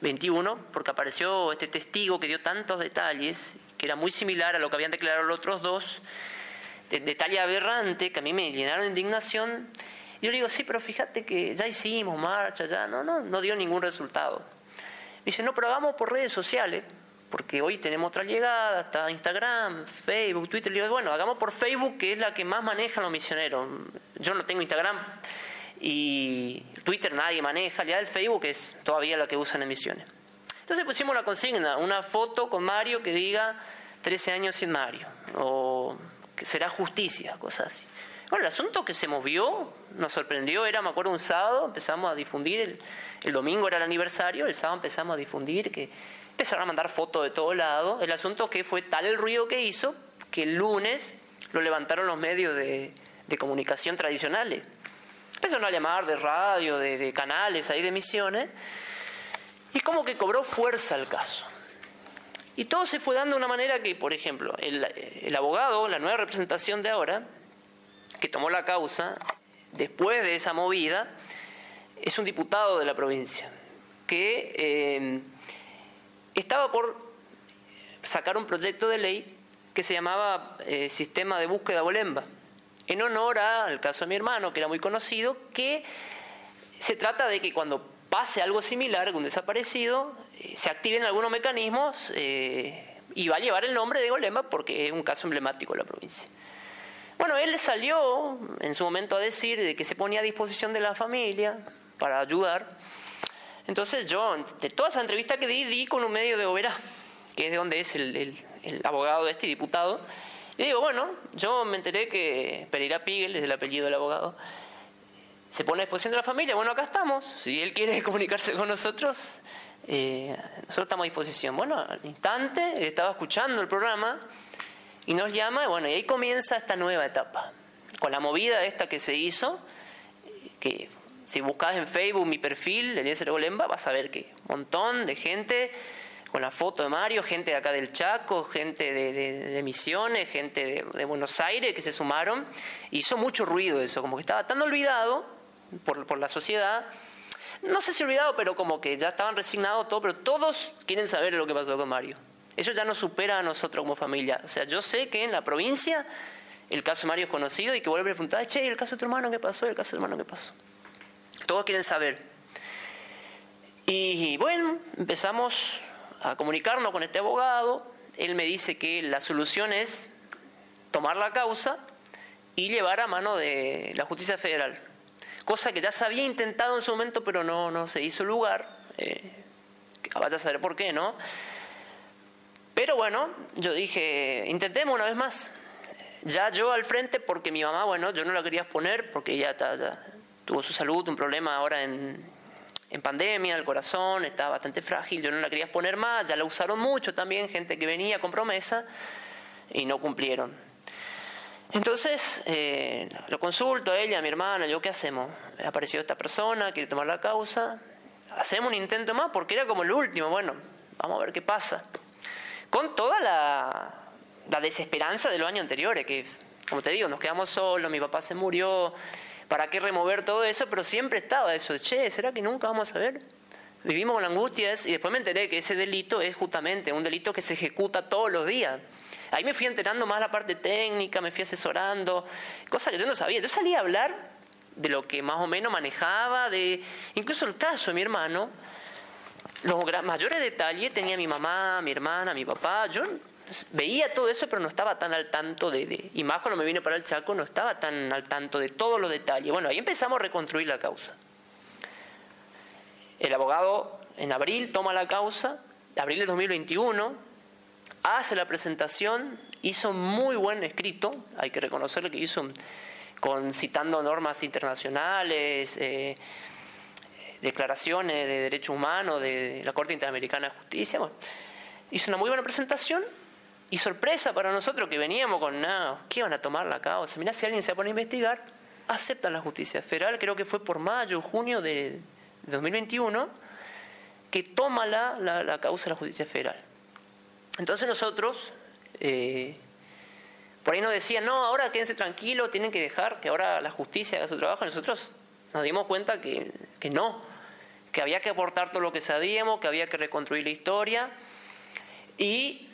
21, porque apareció este testigo que dio tantos detalles, que era muy similar a lo que habían declarado los otros dos, de, detalle aberrante, que a mí me llenaron de indignación. Y yo le digo, sí, pero fíjate que ya hicimos marcha, ya, no, no, no dio ningún resultado. dice, no, pero hagamos por redes sociales, porque hoy tenemos otra llegada, está Instagram, Facebook, Twitter. Le digo, bueno, hagamos por Facebook, que es la que más manejan los misioneros. Yo no tengo Instagram y Twitter nadie maneja, ya el Facebook es todavía la que usan en misiones. Entonces pusimos la consigna, una foto con Mario que diga 13 años sin Mario, o que será justicia, cosas así. Bueno, el asunto que se movió nos sorprendió, era, me acuerdo, un sábado, empezamos a difundir, el, domingo era el aniversario, el sábado empezamos a difundir, que empezaron a mandar fotos de todo lado. El asunto que fue tal el ruido que hizo que el lunes lo levantaron los medios de, comunicación tradicionales. Empezaron a llamar de radio, de, canales ahí de misiones, y como que cobró fuerza el caso. Y todo se fue dando de una manera que, por ejemplo, el, abogado, la nueva representación de ahora, que tomó la causa después de esa movida es un diputado de la provincia que eh, estaba por sacar un proyecto de ley que se llamaba eh, Sistema de Búsqueda Bolemba, en honor al caso de mi hermano, que era muy conocido, que se trata de que cuando pase algo similar, un desaparecido, eh, se activen algunos mecanismos y va a llevar el nombre de Golemba porque es un caso emblemático de la provincia. Bueno, él salió en su momento a decir de que se ponía a disposición de la familia para ayudar. Entonces yo, de toda esa entrevista que di, di con un medio de Oberá, que es de donde es el, abogado de este diputado. Y digo, bueno, yo me enteré que Pereira Piguel, es el apellido del abogado, se pone a disposición de la familia. Bueno, acá estamos. Si él quiere comunicarse con nosotros, eh, nosotros estamos a disposición. Bueno, al instante, él estaba escuchando el programa y nos llama, y bueno, y ahí comienza esta nueva etapa. Con la movida esta que se hizo, que si buscas en Facebook mi perfil, Eliezer Golemba, vas a ver que un montón de gente con la foto de Mario, gente de acá del Chaco, gente de, Misiones, gente de, Buenos Aires que se sumaron. Hizo mucho ruido eso, como que estaba tan olvidado por, por la sociedad. No sé si olvidado, pero como que ya estaban resignados todos, pero todos quieren saber lo que pasó con Mario. Eso ya nos supera a nosotros como familia. O sea, yo sé que en la provincia el caso de Mario es conocido y que vuelve a preguntar, che, el caso de tu hermano, ¿qué pasó? El caso de tu hermano, ¿qué pasó? Todos quieren saber. Y bueno, empezamos a comunicarnos con este abogado. Él me dice que la solución es tomar la causa y llevar a mano de la justicia federal. Cosa que ya se había intentado en su momento, pero no, no se hizo lugar. Eh, vaya a saber por qué, ¿no? Pero bueno, yo dije, intentemos una vez más. Ya yo al frente, porque mi mamá, bueno, yo no la quería poner porque ella tuvo su salud, un problema ahora en, en pandemia, el corazón, estaba bastante frágil, yo no la quería poner más, ya la usaron mucho también, gente que venía con promesa y no cumplieron. Entonces, eh, lo consulto a ella, a mi hermana, yo, ¿qué hacemos? Apareció esta persona, quiere tomar la causa, hacemos un intento más porque era como el último, bueno, vamos a ver qué pasa con toda la, desesperanza de los años anteriores, que, como te digo, nos quedamos solos, mi papá se murió, ¿para qué remover todo eso? Pero siempre estaba eso, che, ¿será que nunca vamos a ver? Vivimos con angustias y después me enteré que ese delito es justamente un delito que se ejecuta todos los días. Ahí me fui enterando más la parte técnica, me fui asesorando, cosas que yo no sabía. Yo salí a hablar de lo que más o menos manejaba, de incluso el caso de mi hermano, los mayores detalles tenía mi mamá, mi hermana, mi papá. Yo veía todo eso, pero no estaba tan al tanto de, Y más cuando me vine para el Chaco, no estaba tan al tanto de todos los detalles. Bueno, ahí empezamos a reconstruir la causa. El abogado en abril toma la causa, abril de 2021, hace la presentación, hizo muy buen escrito, hay que reconocerle que hizo con citando normas internacionales. Eh, declaraciones de derechos humanos de la Corte Interamericana de Justicia. hizo una muy buena presentación y sorpresa para nosotros que veníamos con, nada, ¿qué van a tomar la causa? Mirá, si alguien se pone a investigar, aceptan la justicia federal, creo que fue por mayo, junio de 2021, que toma la, la, causa de la justicia federal. Entonces nosotros, eh, por ahí nos decían, no, ahora quédense tranquilos, tienen que dejar que ahora la justicia haga su trabajo. Nosotros nos dimos cuenta que, que no, que había que aportar todo lo que sabíamos, que había que reconstruir la historia y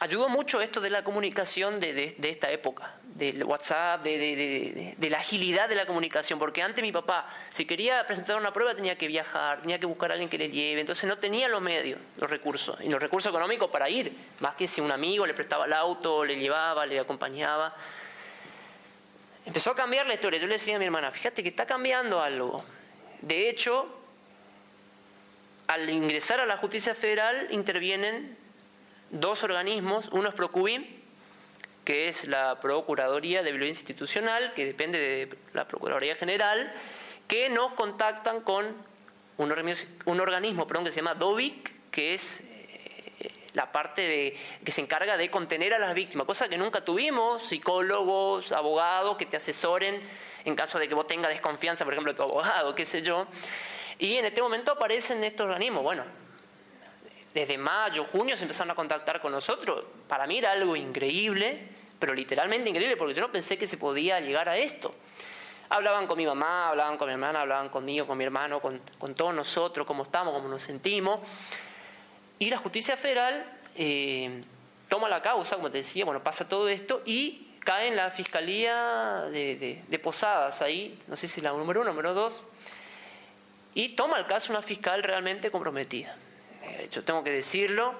ayudó mucho esto de la comunicación de, esta época, del WhatsApp, de, la agilidad de la comunicación, porque antes mi papá, si quería presentar una prueba, tenía que viajar, tenía que buscar a alguien que le lleve, entonces no tenía los medios, los recursos, y los recursos económicos para ir, más que si un amigo le prestaba el auto, le llevaba, le acompañaba. Empezó a cambiar la historia. Yo le decía a mi hermana, fíjate que está cambiando algo. De hecho, al ingresar a la justicia federal intervienen dos organismos, uno es Procubim, que es la Procuraduría de Violencia Institucional, que depende de la Procuraduría General, que nos contactan con un, organismo, perdón, que se llama DOVIC, que es eh, la parte de, que se encarga de contener a las víctimas, cosa que nunca tuvimos, psicólogos, abogados que te asesoren en caso de que vos tengas desconfianza, por ejemplo, de tu abogado, qué sé yo. Y en este momento aparecen estos organismos. Bueno, desde mayo, junio se empezaron a contactar con nosotros. Para mí era algo increíble, pero literalmente increíble, porque yo no pensé que se podía llegar a esto. Hablaban con mi mamá, hablaban con mi hermana, hablaban conmigo, con mi hermano, con, todos nosotros, cómo estamos, cómo nos sentimos. Y la justicia federal eh, toma la causa, como te decía, bueno, pasa todo esto y cae en la fiscalía de, de Posadas, ahí, no sé si la número uno, número dos, y toma el caso una fiscal realmente comprometida yo tengo que decirlo,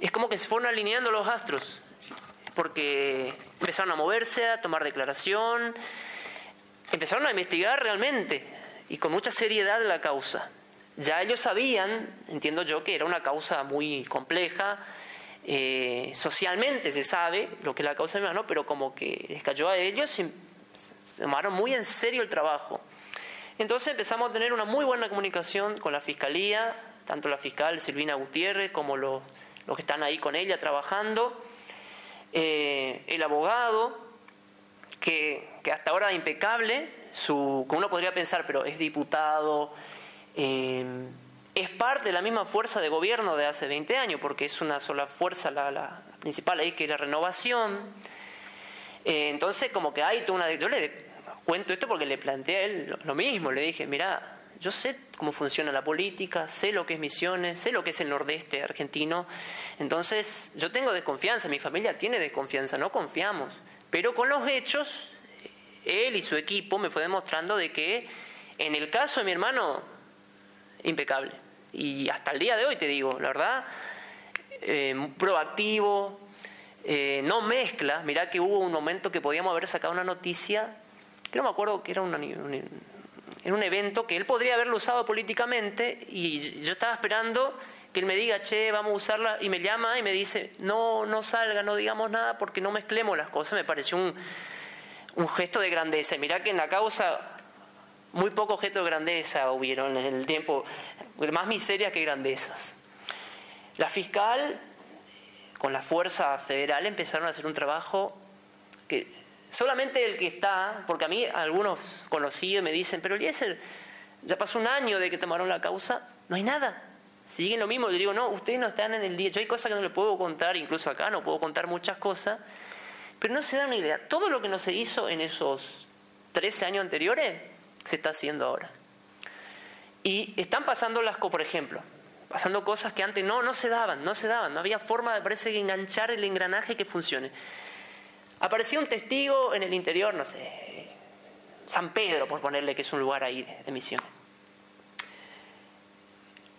es como que se fueron alineando los astros, porque empezaron a moverse, a tomar declaración, empezaron a investigar realmente y con mucha seriedad la causa. Ya ellos sabían, entiendo yo, que era una causa muy compleja, eh, socialmente se sabe lo que es la causa de hermano, pero como que les cayó a ellos y tomaron muy en serio el trabajo. Entonces empezamos a tener una muy buena comunicación con la Fiscalía, tanto la fiscal Silvina Gutiérrez como los, que están ahí con ella trabajando, eh, el abogado, que, hasta ahora impecable, su, como uno podría pensar, pero es diputado, eh, es parte de la misma fuerza de gobierno de hace 20 años, porque es una sola fuerza, la, principal ahí, que es la renovación. Eh, entonces, como que hay toda una... Yo le cuento esto porque le planteé a él lo mismo, le dije, mira, yo sé cómo funciona la política, sé lo que es Misiones, sé lo que es el nordeste argentino. Entonces, yo tengo desconfianza, mi familia tiene desconfianza, no confiamos. Pero con los hechos, él y su equipo me fue demostrando de que en el caso de mi hermano, impecable. Y hasta el día de hoy te digo, la verdad, eh, proactivo, eh, no mezcla. Mirá que hubo un momento que podíamos haber sacado una noticia, que no me acuerdo que era una, en un evento que él podría haberlo usado políticamente y yo estaba esperando que él me diga, che, vamos a usarla, y me llama y me dice, no, no salga, no digamos nada porque no mezclemos las cosas. Me pareció un, un gesto de grandeza. Mirá que en la causa muy poco gesto de grandeza hubieron en el tiempo, más miserias que grandezas. La fiscal, con la fuerza federal, empezaron a hacer un trabajo que solamente el que está, porque a mí algunos conocidos me dicen, pero Eliezer, ya pasó un año de que tomaron la causa, no hay nada. Siguen lo mismo. Yo digo, no, ustedes no están en el día. Yo hay cosas que no les puedo contar, incluso acá no puedo contar muchas cosas, pero no se dan una idea. Todo lo que no se hizo en esos 13 años anteriores se está haciendo ahora. Y están pasando las cosas, por ejemplo, pasando cosas que antes no, no se daban, no se daban, no había forma de parece enganchar el engranaje que funcione. Apareció un testigo en el interior, no sé, San Pedro, por ponerle que es un lugar ahí de, misión.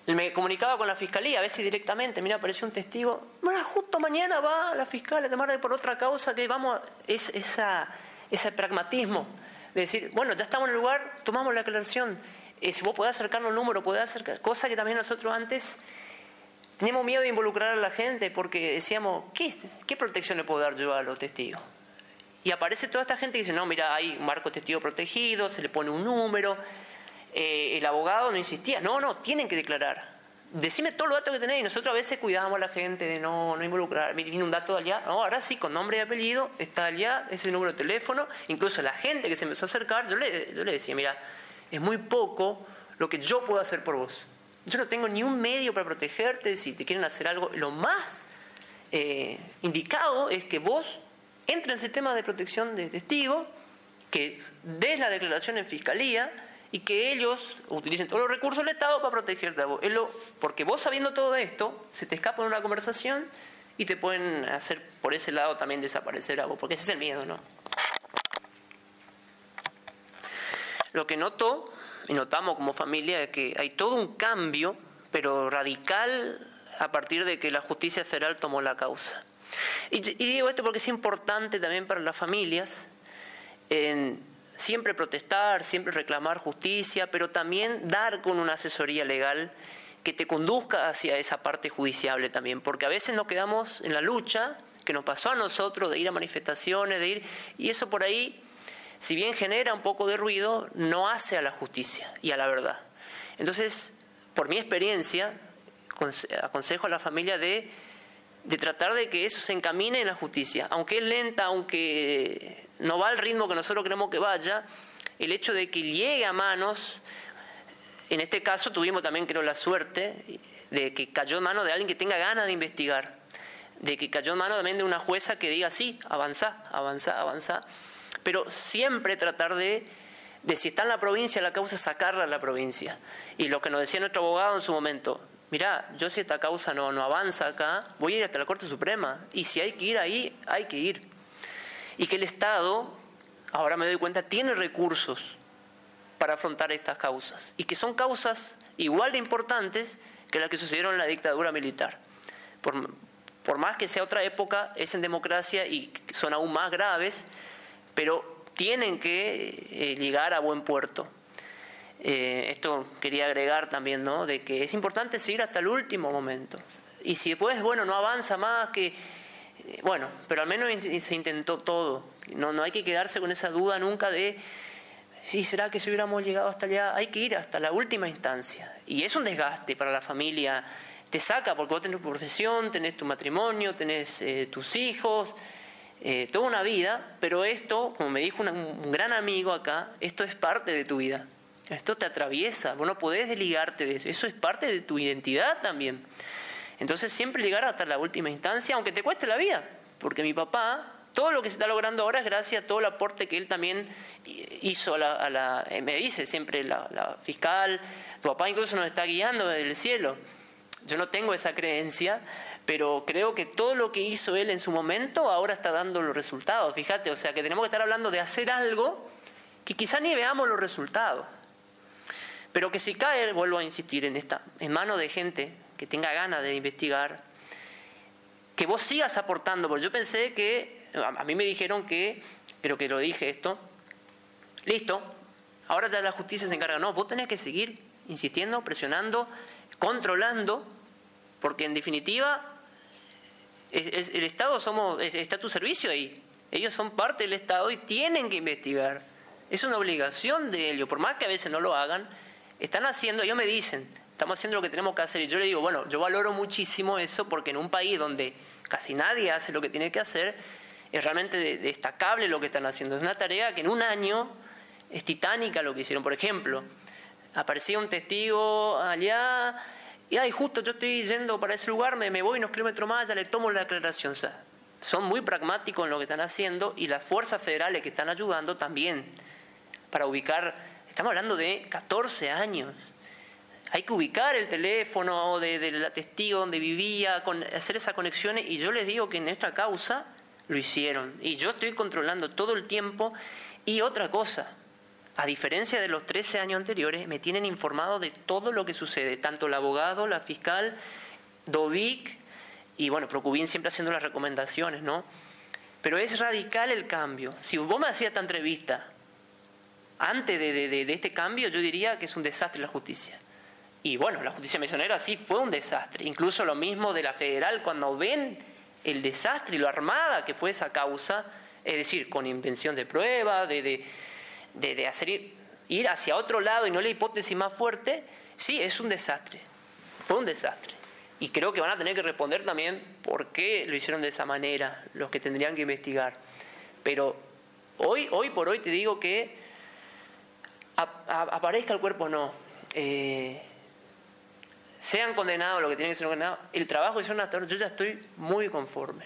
Me comunicaba con la fiscalía, a veces directamente, mira, apareció un testigo, bueno, justo mañana va la fiscal a tomar por otra causa que vamos, es esa, ese pragmatismo de decir, bueno, ya estamos en el lugar, tomamos la aclaración, eh, si vos podés acercarnos el número, podés acercar, cosa que también nosotros antes teníamos miedo de involucrar a la gente porque decíamos, ¿qué, qué protección le puedo dar yo a los testigos? Y aparece toda esta gente y dice, no, mira, hay un marco testigo protegido, se le pone un número. Eh, el abogado no insistía, no, no, tienen que declarar. Decime todos los datos que tenéis. Nosotros a veces cuidamos a la gente de no, no involucrar. Viene un dato de allá. No, ahora sí, con nombre y apellido, está allá, ese número de teléfono. Incluso la gente que se empezó a acercar, yo le, yo le decía, mira, es muy poco lo que yo puedo hacer por vos. Yo no tengo ni un medio para protegerte. Si te quieren hacer algo, lo más eh, indicado es que vos entra el sistema de protección de testigos, que des la declaración en fiscalía y que ellos utilicen todos los recursos del Estado para protegerte a vos. Porque vos sabiendo todo esto, se te escapa en una conversación y te pueden hacer por ese lado también desaparecer a vos, porque ese es el miedo, ¿no? Lo que noto y notamos como familia es que hay todo un cambio, pero radical, a partir de que la justicia federal tomó la causa. Y, digo esto porque es importante también para las familias en siempre protestar, siempre reclamar justicia, pero también dar con una asesoría legal que te conduzca hacia esa parte judiciable también, porque a veces nos quedamos en la lucha que nos pasó a nosotros de ir a manifestaciones, de ir, y eso por ahí, si bien genera un poco de ruido, no hace a la justicia y a la verdad. Entonces, por mi experiencia, aconsejo a la familia de, de tratar de que eso se encamine en la justicia, aunque es lenta, aunque no va al ritmo que nosotros queremos que vaya, el hecho de que llegue a manos en este caso tuvimos también, creo, la suerte de que cayó en manos de alguien que tenga ganas de investigar, de que cayó en manos también de una jueza que diga, sí, avanza, avanza, avanza, pero siempre tratar de, de si está en la provincia la causa, sacarla a la provincia. Y lo que nos decía nuestro abogado en su momento, mira, yo si esta causa no, no avanza acá, voy a ir hasta la Corte Suprema, y si hay que ir ahí, hay que ir. Y que el Estado, ahora me doy cuenta, tiene recursos para afrontar estas causas y que son causas igual de importantes que las que sucedieron en la dictadura militar. Por, por más que sea otra época, es en democracia y son aún más graves, pero tienen que eh, llegar a buen puerto. Eh, esto quería agregar también, ¿no? De que es importante seguir hasta el último momento. Y si después, bueno, no avanza más, que. Eh, bueno, pero al menos se intentó todo. No, no hay que quedarse con esa duda nunca de sí, ¿será que si hubiéramos llegado hasta allá? Hay que ir hasta la última instancia. Y es un desgaste para la familia. Te saca porque vos tenés tu profesión, tenés tu matrimonio, tenés eh, tus hijos, eh, toda una vida, pero esto, como me dijo un gran amigo acá, esto es parte de tu vida. Esto te atraviesa, vos no podés desligarte de eso, eso es parte de tu identidad también. Entonces siempre llegar hasta la última instancia, aunque te cueste la vida, porque mi papá todo lo que se está logrando ahora es gracias a todo el aporte que él también hizo a la, eh, me dice siempre la, fiscal, tu papá incluso nos está guiando desde el cielo. Yo no tengo esa creencia, pero creo que todo lo que hizo él en su momento ahora está dando los resultados. Fíjate, o sea que tenemos que estar hablando de hacer algo que quizá ni veamos los resultados. Pero que si cae, vuelvo a insistir en esta, en manos de gente que tenga ganas de investigar, que vos sigas aportando, porque yo pensé que a mí me dijeron que, pero que lo dije esto, listo, ahora ya la justicia se encarga. No, vos tenés que seguir insistiendo, presionando, controlando, porque en definitiva el Estado somos, está a tu servicio ahí. Ellos son parte del Estado y tienen que investigar. Es una obligación de ellos, por más que a veces no lo hagan, están haciendo, ellos me dicen, estamos haciendo lo que tenemos que hacer. Y yo le digo, bueno, yo valoro muchísimo eso porque en un país donde casi nadie hace lo que tiene que hacer, es realmente destacable lo que están haciendo. Es una tarea que en un año es titánica lo que hicieron. Por ejemplo, aparecía un testigo allá y, ay, justo yo estoy yendo para ese lugar, me, me voy unos kilómetros más, ya le tomo la aclaración. O sea, son muy pragmáticos en lo que están haciendo y las fuerzas federales que están ayudando también para ubicar, estamos hablando de 14 años. Hay que ubicar el teléfono del testigo donde vivía, hacer esas conexiones y yo les digo que en esta causa lo hicieron. Y yo estoy controlando todo el tiempo. Y otra cosa, a diferencia de los 13 años anteriores, me tienen informado de todo lo que sucede, tanto el abogado, la fiscal, Dovic, y bueno, Procubín siempre haciendo las recomendaciones, ¿no? Pero es radical el cambio. Si vos me hacías esta entrevista antes de, este cambio, yo diría que es un desastre la justicia. Y bueno, la justicia misionera sí fue un desastre. Incluso lo mismo de la federal, cuando ven el desastre y lo armada que fue esa causa, es decir, con invención de prueba, de, de, hacer ir, hacia otro lado y no la hipótesis más fuerte, sí, es un desastre. Fue un desastre. Y creo que van a tener que responder también por qué lo hicieron de esa manera, los que tendrían que investigar. Pero hoy, hoy por hoy te digo que aparezca el cuerpo no. Eh, sean condenados lo que tienen que ser condenados, el trabajo que hicieron hasta ahora, yo ya estoy muy conforme.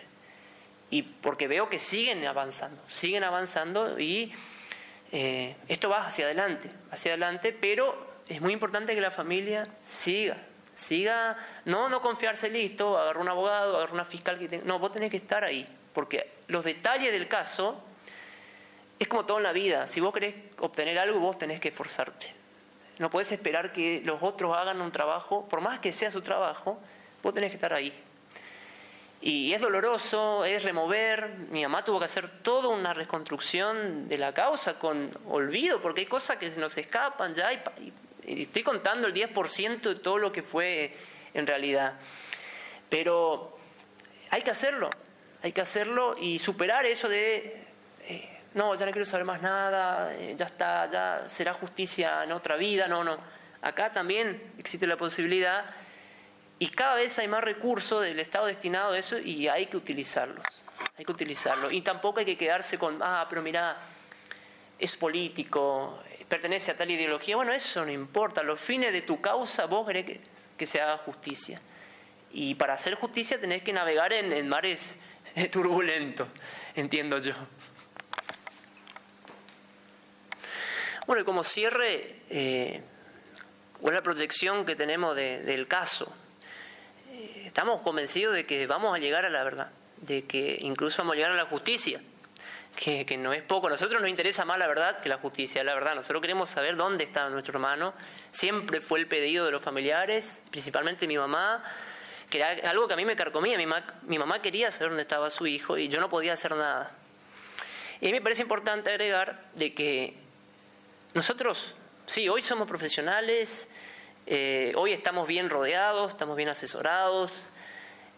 Y porque veo que siguen avanzando, siguen avanzando y eh, esto va hacia adelante, hacia adelante, pero es muy importante que la familia siga, siga, no, no confiarse listo, agarrar un abogado, agarrar una fiscal que no, vos tenés que estar ahí, porque los detalles del caso es como todo en la vida, si vos querés obtener algo, vos tenés que esforzarte. No puedes esperar que los otros hagan un trabajo, por más que sea su trabajo, vos tenés que estar ahí. Y es doloroso, es remover. Mi mamá tuvo que hacer toda una reconstrucción de la causa con olvido, porque hay cosas que se nos escapan ya. Y, estoy contando el 10% de todo lo que fue en realidad. Pero hay que hacerlo, hay que hacerlo y superar eso de, eh, no, ya no quiero saber más nada, eh, ya está, ya será justicia en otra vida. No, no. Acá también existe la posibilidad y cada vez hay más recursos del Estado destinado a eso y hay que utilizarlos. Hay que utilizarlos. Y tampoco hay que quedarse con, ah, pero mira, es político, pertenece a tal ideología. Bueno, eso no importa. Los fines de tu causa, vos querés que, que se haga justicia. Y para hacer justicia tenés que navegar en, mares turbulentos, entiendo yo. Bueno, y como cierre, eh, ¿cuál es la proyección que tenemos del caso? estamos convencidos de que vamos a llegar a la verdad, de que incluso vamos a llegar a la justicia, que, no es poco. A nosotros nos interesa más la verdad que la justicia, la verdad. Nosotros queremos saber dónde está nuestro hermano. Siempre fue el pedido de los familiares, principalmente mi mamá, que era algo que a mí me carcomía. Mi, mi mamá quería saber dónde estaba su hijo y yo no podía hacer nada. Y a mí me parece importante agregar de que nosotros, sí, hoy somos profesionales, eh, hoy estamos bien rodeados, estamos bien asesorados,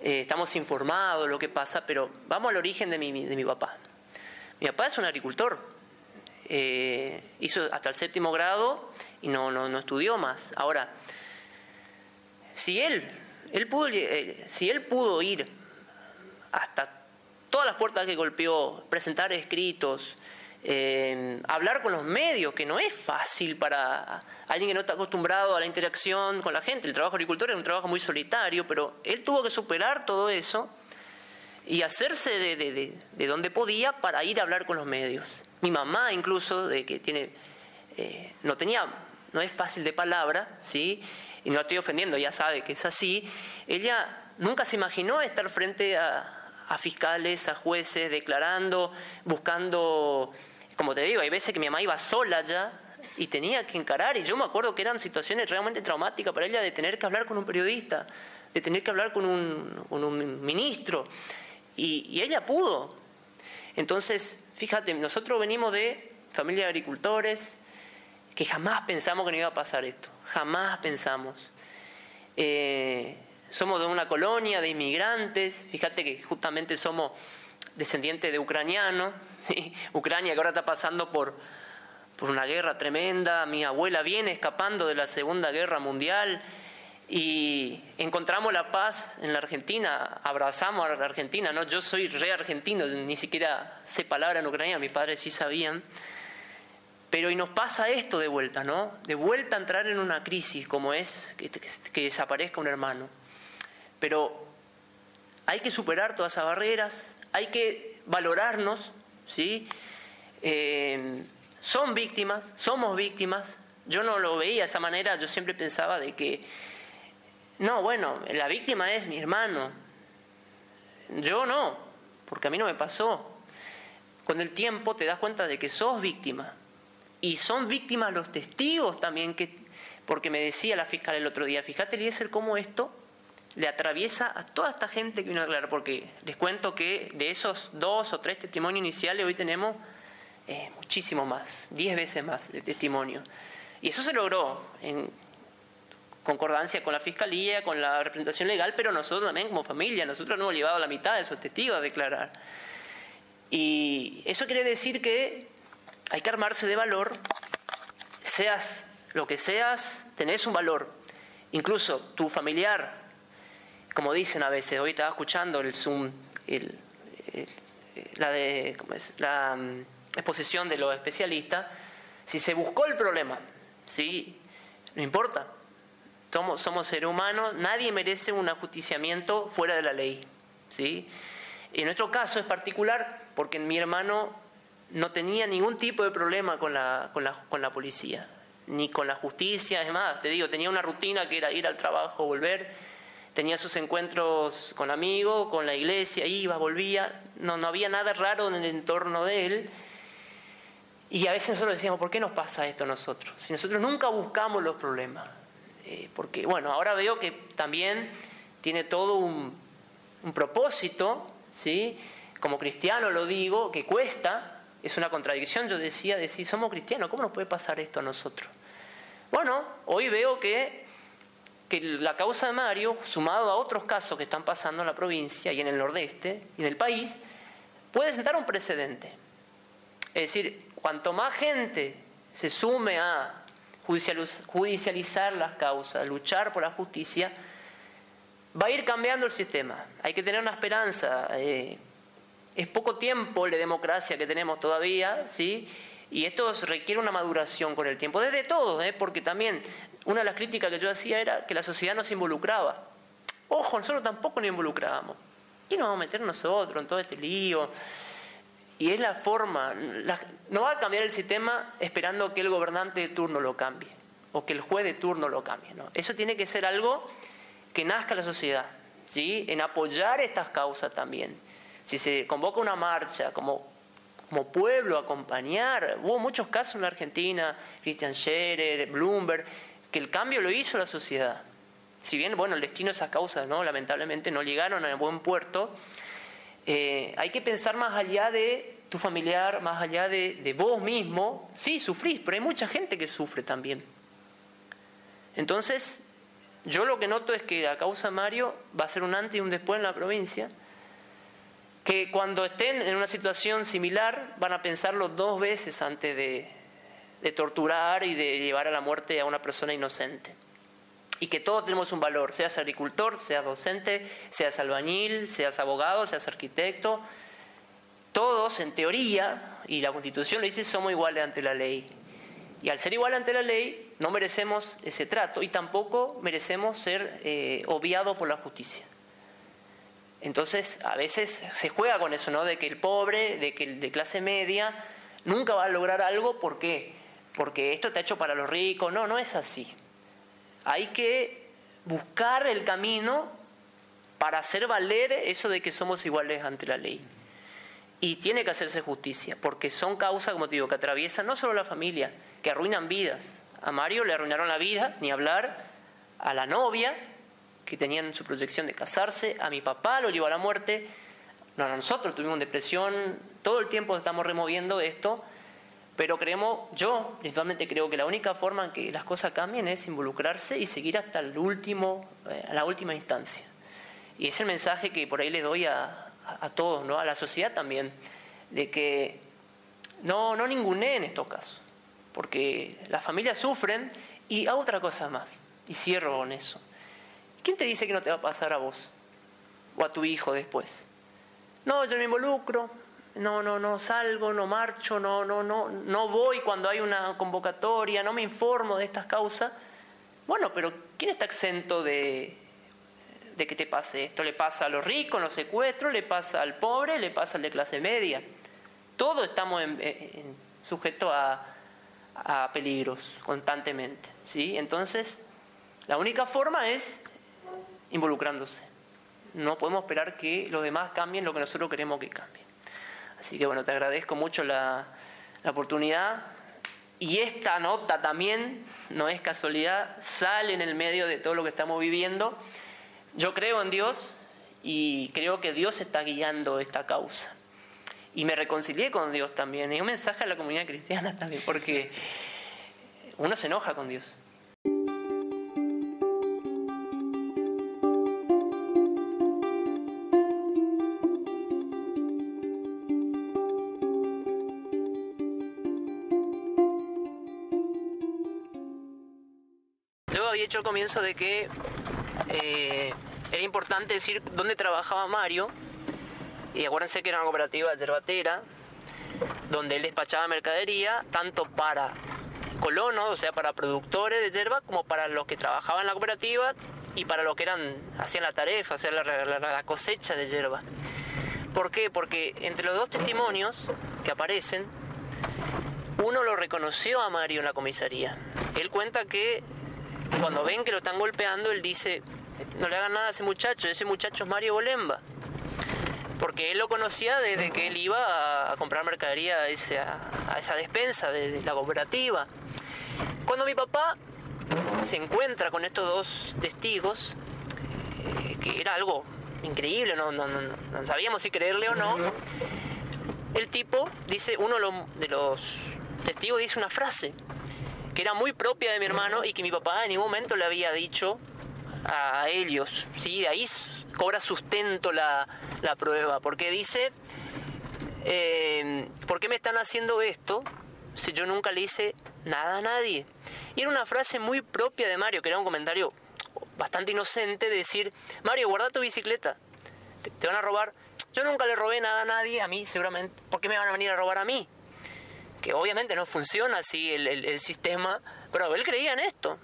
eh, estamos informados de lo que pasa, pero vamos al origen de mi, de mi papá. Mi papá es un agricultor, eh, hizo hasta el séptimo grado y no, no, no estudió más. Ahora, si él, él pudo, si él pudo ir hasta todas las puertas que golpeó, presentar escritos, hablar con los medios, que no es fácil para alguien que no está acostumbrado a la interacción con la gente. El trabajo agricultor es un trabajo muy solitario, pero él tuvo que superar todo eso y hacerse de, de, donde podía para ir a hablar con los medios. Mi mamá incluso, de que tiene, eh, no tenía, no es fácil de palabra, ¿sí? y no la estoy ofendiendo, ya sabe que es así, ella nunca se imaginó estar frente a, a fiscales, a jueces, declarando, buscando como te digo, hay veces que mi mamá iba sola ya y tenía que encarar, y yo me acuerdo que eran situaciones realmente traumáticas para ella de tener que hablar con un periodista, de tener que hablar con un, ministro, y, ella pudo. Entonces, fíjate, nosotros venimos de familia de agricultores, que jamás pensamos que no iba a pasar esto, jamás pensamos. Eh, somos de una colonia de inmigrantes, fíjate que justamente somos descendientes de ucranianos, Ucrania que ahora está pasando por, por una guerra tremenda, mi abuela viene escapando de la Segunda Guerra Mundial y encontramos la paz en la Argentina, abrazamos a la Argentina, ¿no? Yo soy re argentino, ni siquiera sé palabra en ucraniano, mis padres sí sabían. Pero y nos pasa esto de vuelta, ¿no? De vuelta a entrar en una crisis como es que, que desaparezca un hermano. Pero hay que superar todas esas barreras, hay que valorarnos, ¿sí? Eh, son víctimas, somos víctimas. Yo no lo veía de esa manera, yo siempre pensaba de que, no, bueno, la víctima es mi hermano. Yo no, porque a mí no me pasó. Con el tiempo te das cuenta de que sos víctima. Y son víctimas los testigos también, que, porque me decía la fiscal el otro día, fíjate, Eliezer, cómo esto le atraviesa a toda esta gente que vino a aclarar, porque les cuento que de esos dos o tres testimonios iniciales hoy tenemos eh, muchísimo más, diez veces más de testimonio. Y eso se logró en concordancia con la fiscalía, con la representación legal, pero nosotros también como familia, nosotros no hemos llevado la mitad de esos testigos a declarar. Y eso quiere decir que hay que armarse de valor, seas lo que seas, tenés un valor. Incluso tu familiar como dicen a veces, hoy estaba escuchando el Zoom, la, de, la mm, exposición de los especialistas, si se buscó el problema, ¿sí? no importa, somos, somos seres humanos, nadie merece un ajusticiamiento fuera de la ley. ¿sí? En nuestro caso es particular porque mi hermano no tenía ningún tipo de problema con la, con la, con la policía, ni con la justicia, es más, te digo, tenía una rutina que era ir al trabajo, volver, tenía sus encuentros con amigos, con la iglesia, iba, volvía, no, no había nada raro en el entorno de él. Y a veces nosotros decíamos, ¿por qué nos pasa esto a nosotros? Si nosotros nunca buscamos los problemas. Eh, porque, bueno, ahora veo que también tiene todo un, propósito, ¿sí? Como cristiano lo digo, que cuesta, es una contradicción, yo decía, decir, somos cristianos, ¿cómo nos puede pasar esto a nosotros? Bueno, hoy veo que, que la causa de Mario, sumado a otros casos que están pasando en la provincia y en el nordeste y en el país, puede sentar un precedente. Es decir, cuanto más gente se sume a judicializar las causas, luchar por la justicia, va a ir cambiando el sistema. Hay que tener una esperanza. Eh, es poco tiempo la democracia que tenemos todavía, ¿sí? Y esto requiere una maduración con el tiempo, desde todos, ¿eh? porque también una de las críticas que yo hacía era que la sociedad no se involucraba. Ojo, nosotros tampoco nos involucrábamos. ¿Quién nos vamos a meter nosotros en todo este lío? Y es la forma, no va a cambiar el sistema esperando que el gobernante de turno lo cambie o que el juez de turno lo cambie. Eso tiene que ser algo que nazca la sociedad, ¿sí? en apoyar estas causas también. Si se convoca una marcha como, como pueblo, acompañar, hubo muchos casos en la Argentina, Christian Scherer, Bloomberg, que el cambio lo hizo la sociedad. Si bien, bueno, el destino de esas causas, ¿no? lamentablemente, no llegaron a buen puerto, eh, hay que pensar más allá de tu familiar, más allá de, de, vos mismo. Sí, sufrís, pero hay mucha gente que sufre también. Entonces, yo lo que noto es que la causa Mario va a ser un antes y un después en la provincia, que cuando estén en una situación similar van a pensarlo dos veces antes de, torturar y de llevar a la muerte a una persona inocente y que todos tenemos un valor, seas agricultor, seas docente, seas albañil, seas abogado, seas arquitecto, todos en teoría, y la constitución lo dice, somos iguales ante la ley. Y al ser igual ante la ley, no merecemos ese trato y tampoco merecemos ser eh, obviados por la justicia. Entonces, a veces se juega con eso, ¿no? De que el pobre, de que el de clase media, nunca va a lograr algo, ¿por qué? Porque esto está hecho para los ricos. No, no es así. Hay que buscar el camino para hacer valer eso de que somos iguales ante la ley. Y tiene que hacerse justicia, porque son causas, como te digo, que atraviesan no solo la familia, que arruinan vidas. A Mario le arruinaron la vida, ni hablar, a la novia, que tenían su proyección de casarse, a mi papá lo llevó a la muerte, no, nosotros tuvimos depresión, todo el tiempo estamos removiendo esto, pero creemos, yo principalmente creo que la única forma en que las cosas cambien es involucrarse y seguir hasta el último, eh, la última instancia. Y es el mensaje que por ahí le doy a, a, todos, ¿no? a la sociedad también, de que no, no en estos casos, porque las familias sufren y a otra cosa más, y cierro con eso. ¿Quién te dice que no te va a pasar a vos o a tu hijo después? No, yo me involucro, no, no, no salgo, no marcho, no, no, no, no voy cuando hay una convocatoria, no me informo de estas causas. Bueno, pero ¿quién está exento de, que te pase esto? Le pasa a los ricos, los secuestros, le pasa al pobre, le pasa al de clase media. Todos estamos sujetos a, a peligros constantemente. ¿sí? Entonces, la única forma es involucrándose. No podemos esperar que los demás cambien lo que nosotros queremos que cambien. Así que bueno, te agradezco mucho la, oportunidad. Y esta nota también, no es casualidad, sale en el medio de todo lo que estamos viviendo. Yo creo en Dios y creo que Dios está guiando esta causa. Y me reconcilié con Dios también. Es un mensaje a la comunidad cristiana también, porque uno se enoja con Dios. Hecho al comienzo de que eh, era importante decir dónde trabajaba Mario. Y acuérdense que era una cooperativa yerbatera, donde él despachaba mercadería, tanto para colonos, o sea, para productores de yerba, como para los que trabajaban en la cooperativa y para los que eran hacían la tarea, hacían la, cosecha de yerba. ¿Por qué? Porque entre los dos testimonios que aparecen, uno lo reconoció a Mario en la comisaría. Él cuenta que cuando ven que lo están golpeando, él dice, no le hagan nada a ese muchacho, ese muchacho es Mario Bolemba. Porque él lo conocía desde que él iba a comprar mercadería a esa, despensa de, la cooperativa. Cuando mi papá se encuentra con estos dos testigos, eh, que era algo increíble, no, no, no, sabíamos si creerle o no, el tipo dice, uno de los testigos dice una frase que era muy propia de mi hermano y que mi papá en ningún momento le había dicho a ellos. ¿sí? De ahí cobra sustento la, prueba, porque dice, eh, ¿por qué me están haciendo esto si yo nunca le hice nada a nadie? Y era una frase muy propia de Mario, que era un comentario bastante inocente, de decir, Mario, guarda tu bicicleta, te, van a robar. Yo nunca le robé nada a nadie, a mí seguramente, ¿por qué me van a venir a robar a mí? Que obviamente no funciona así el, el sistema, pero él creía en esto.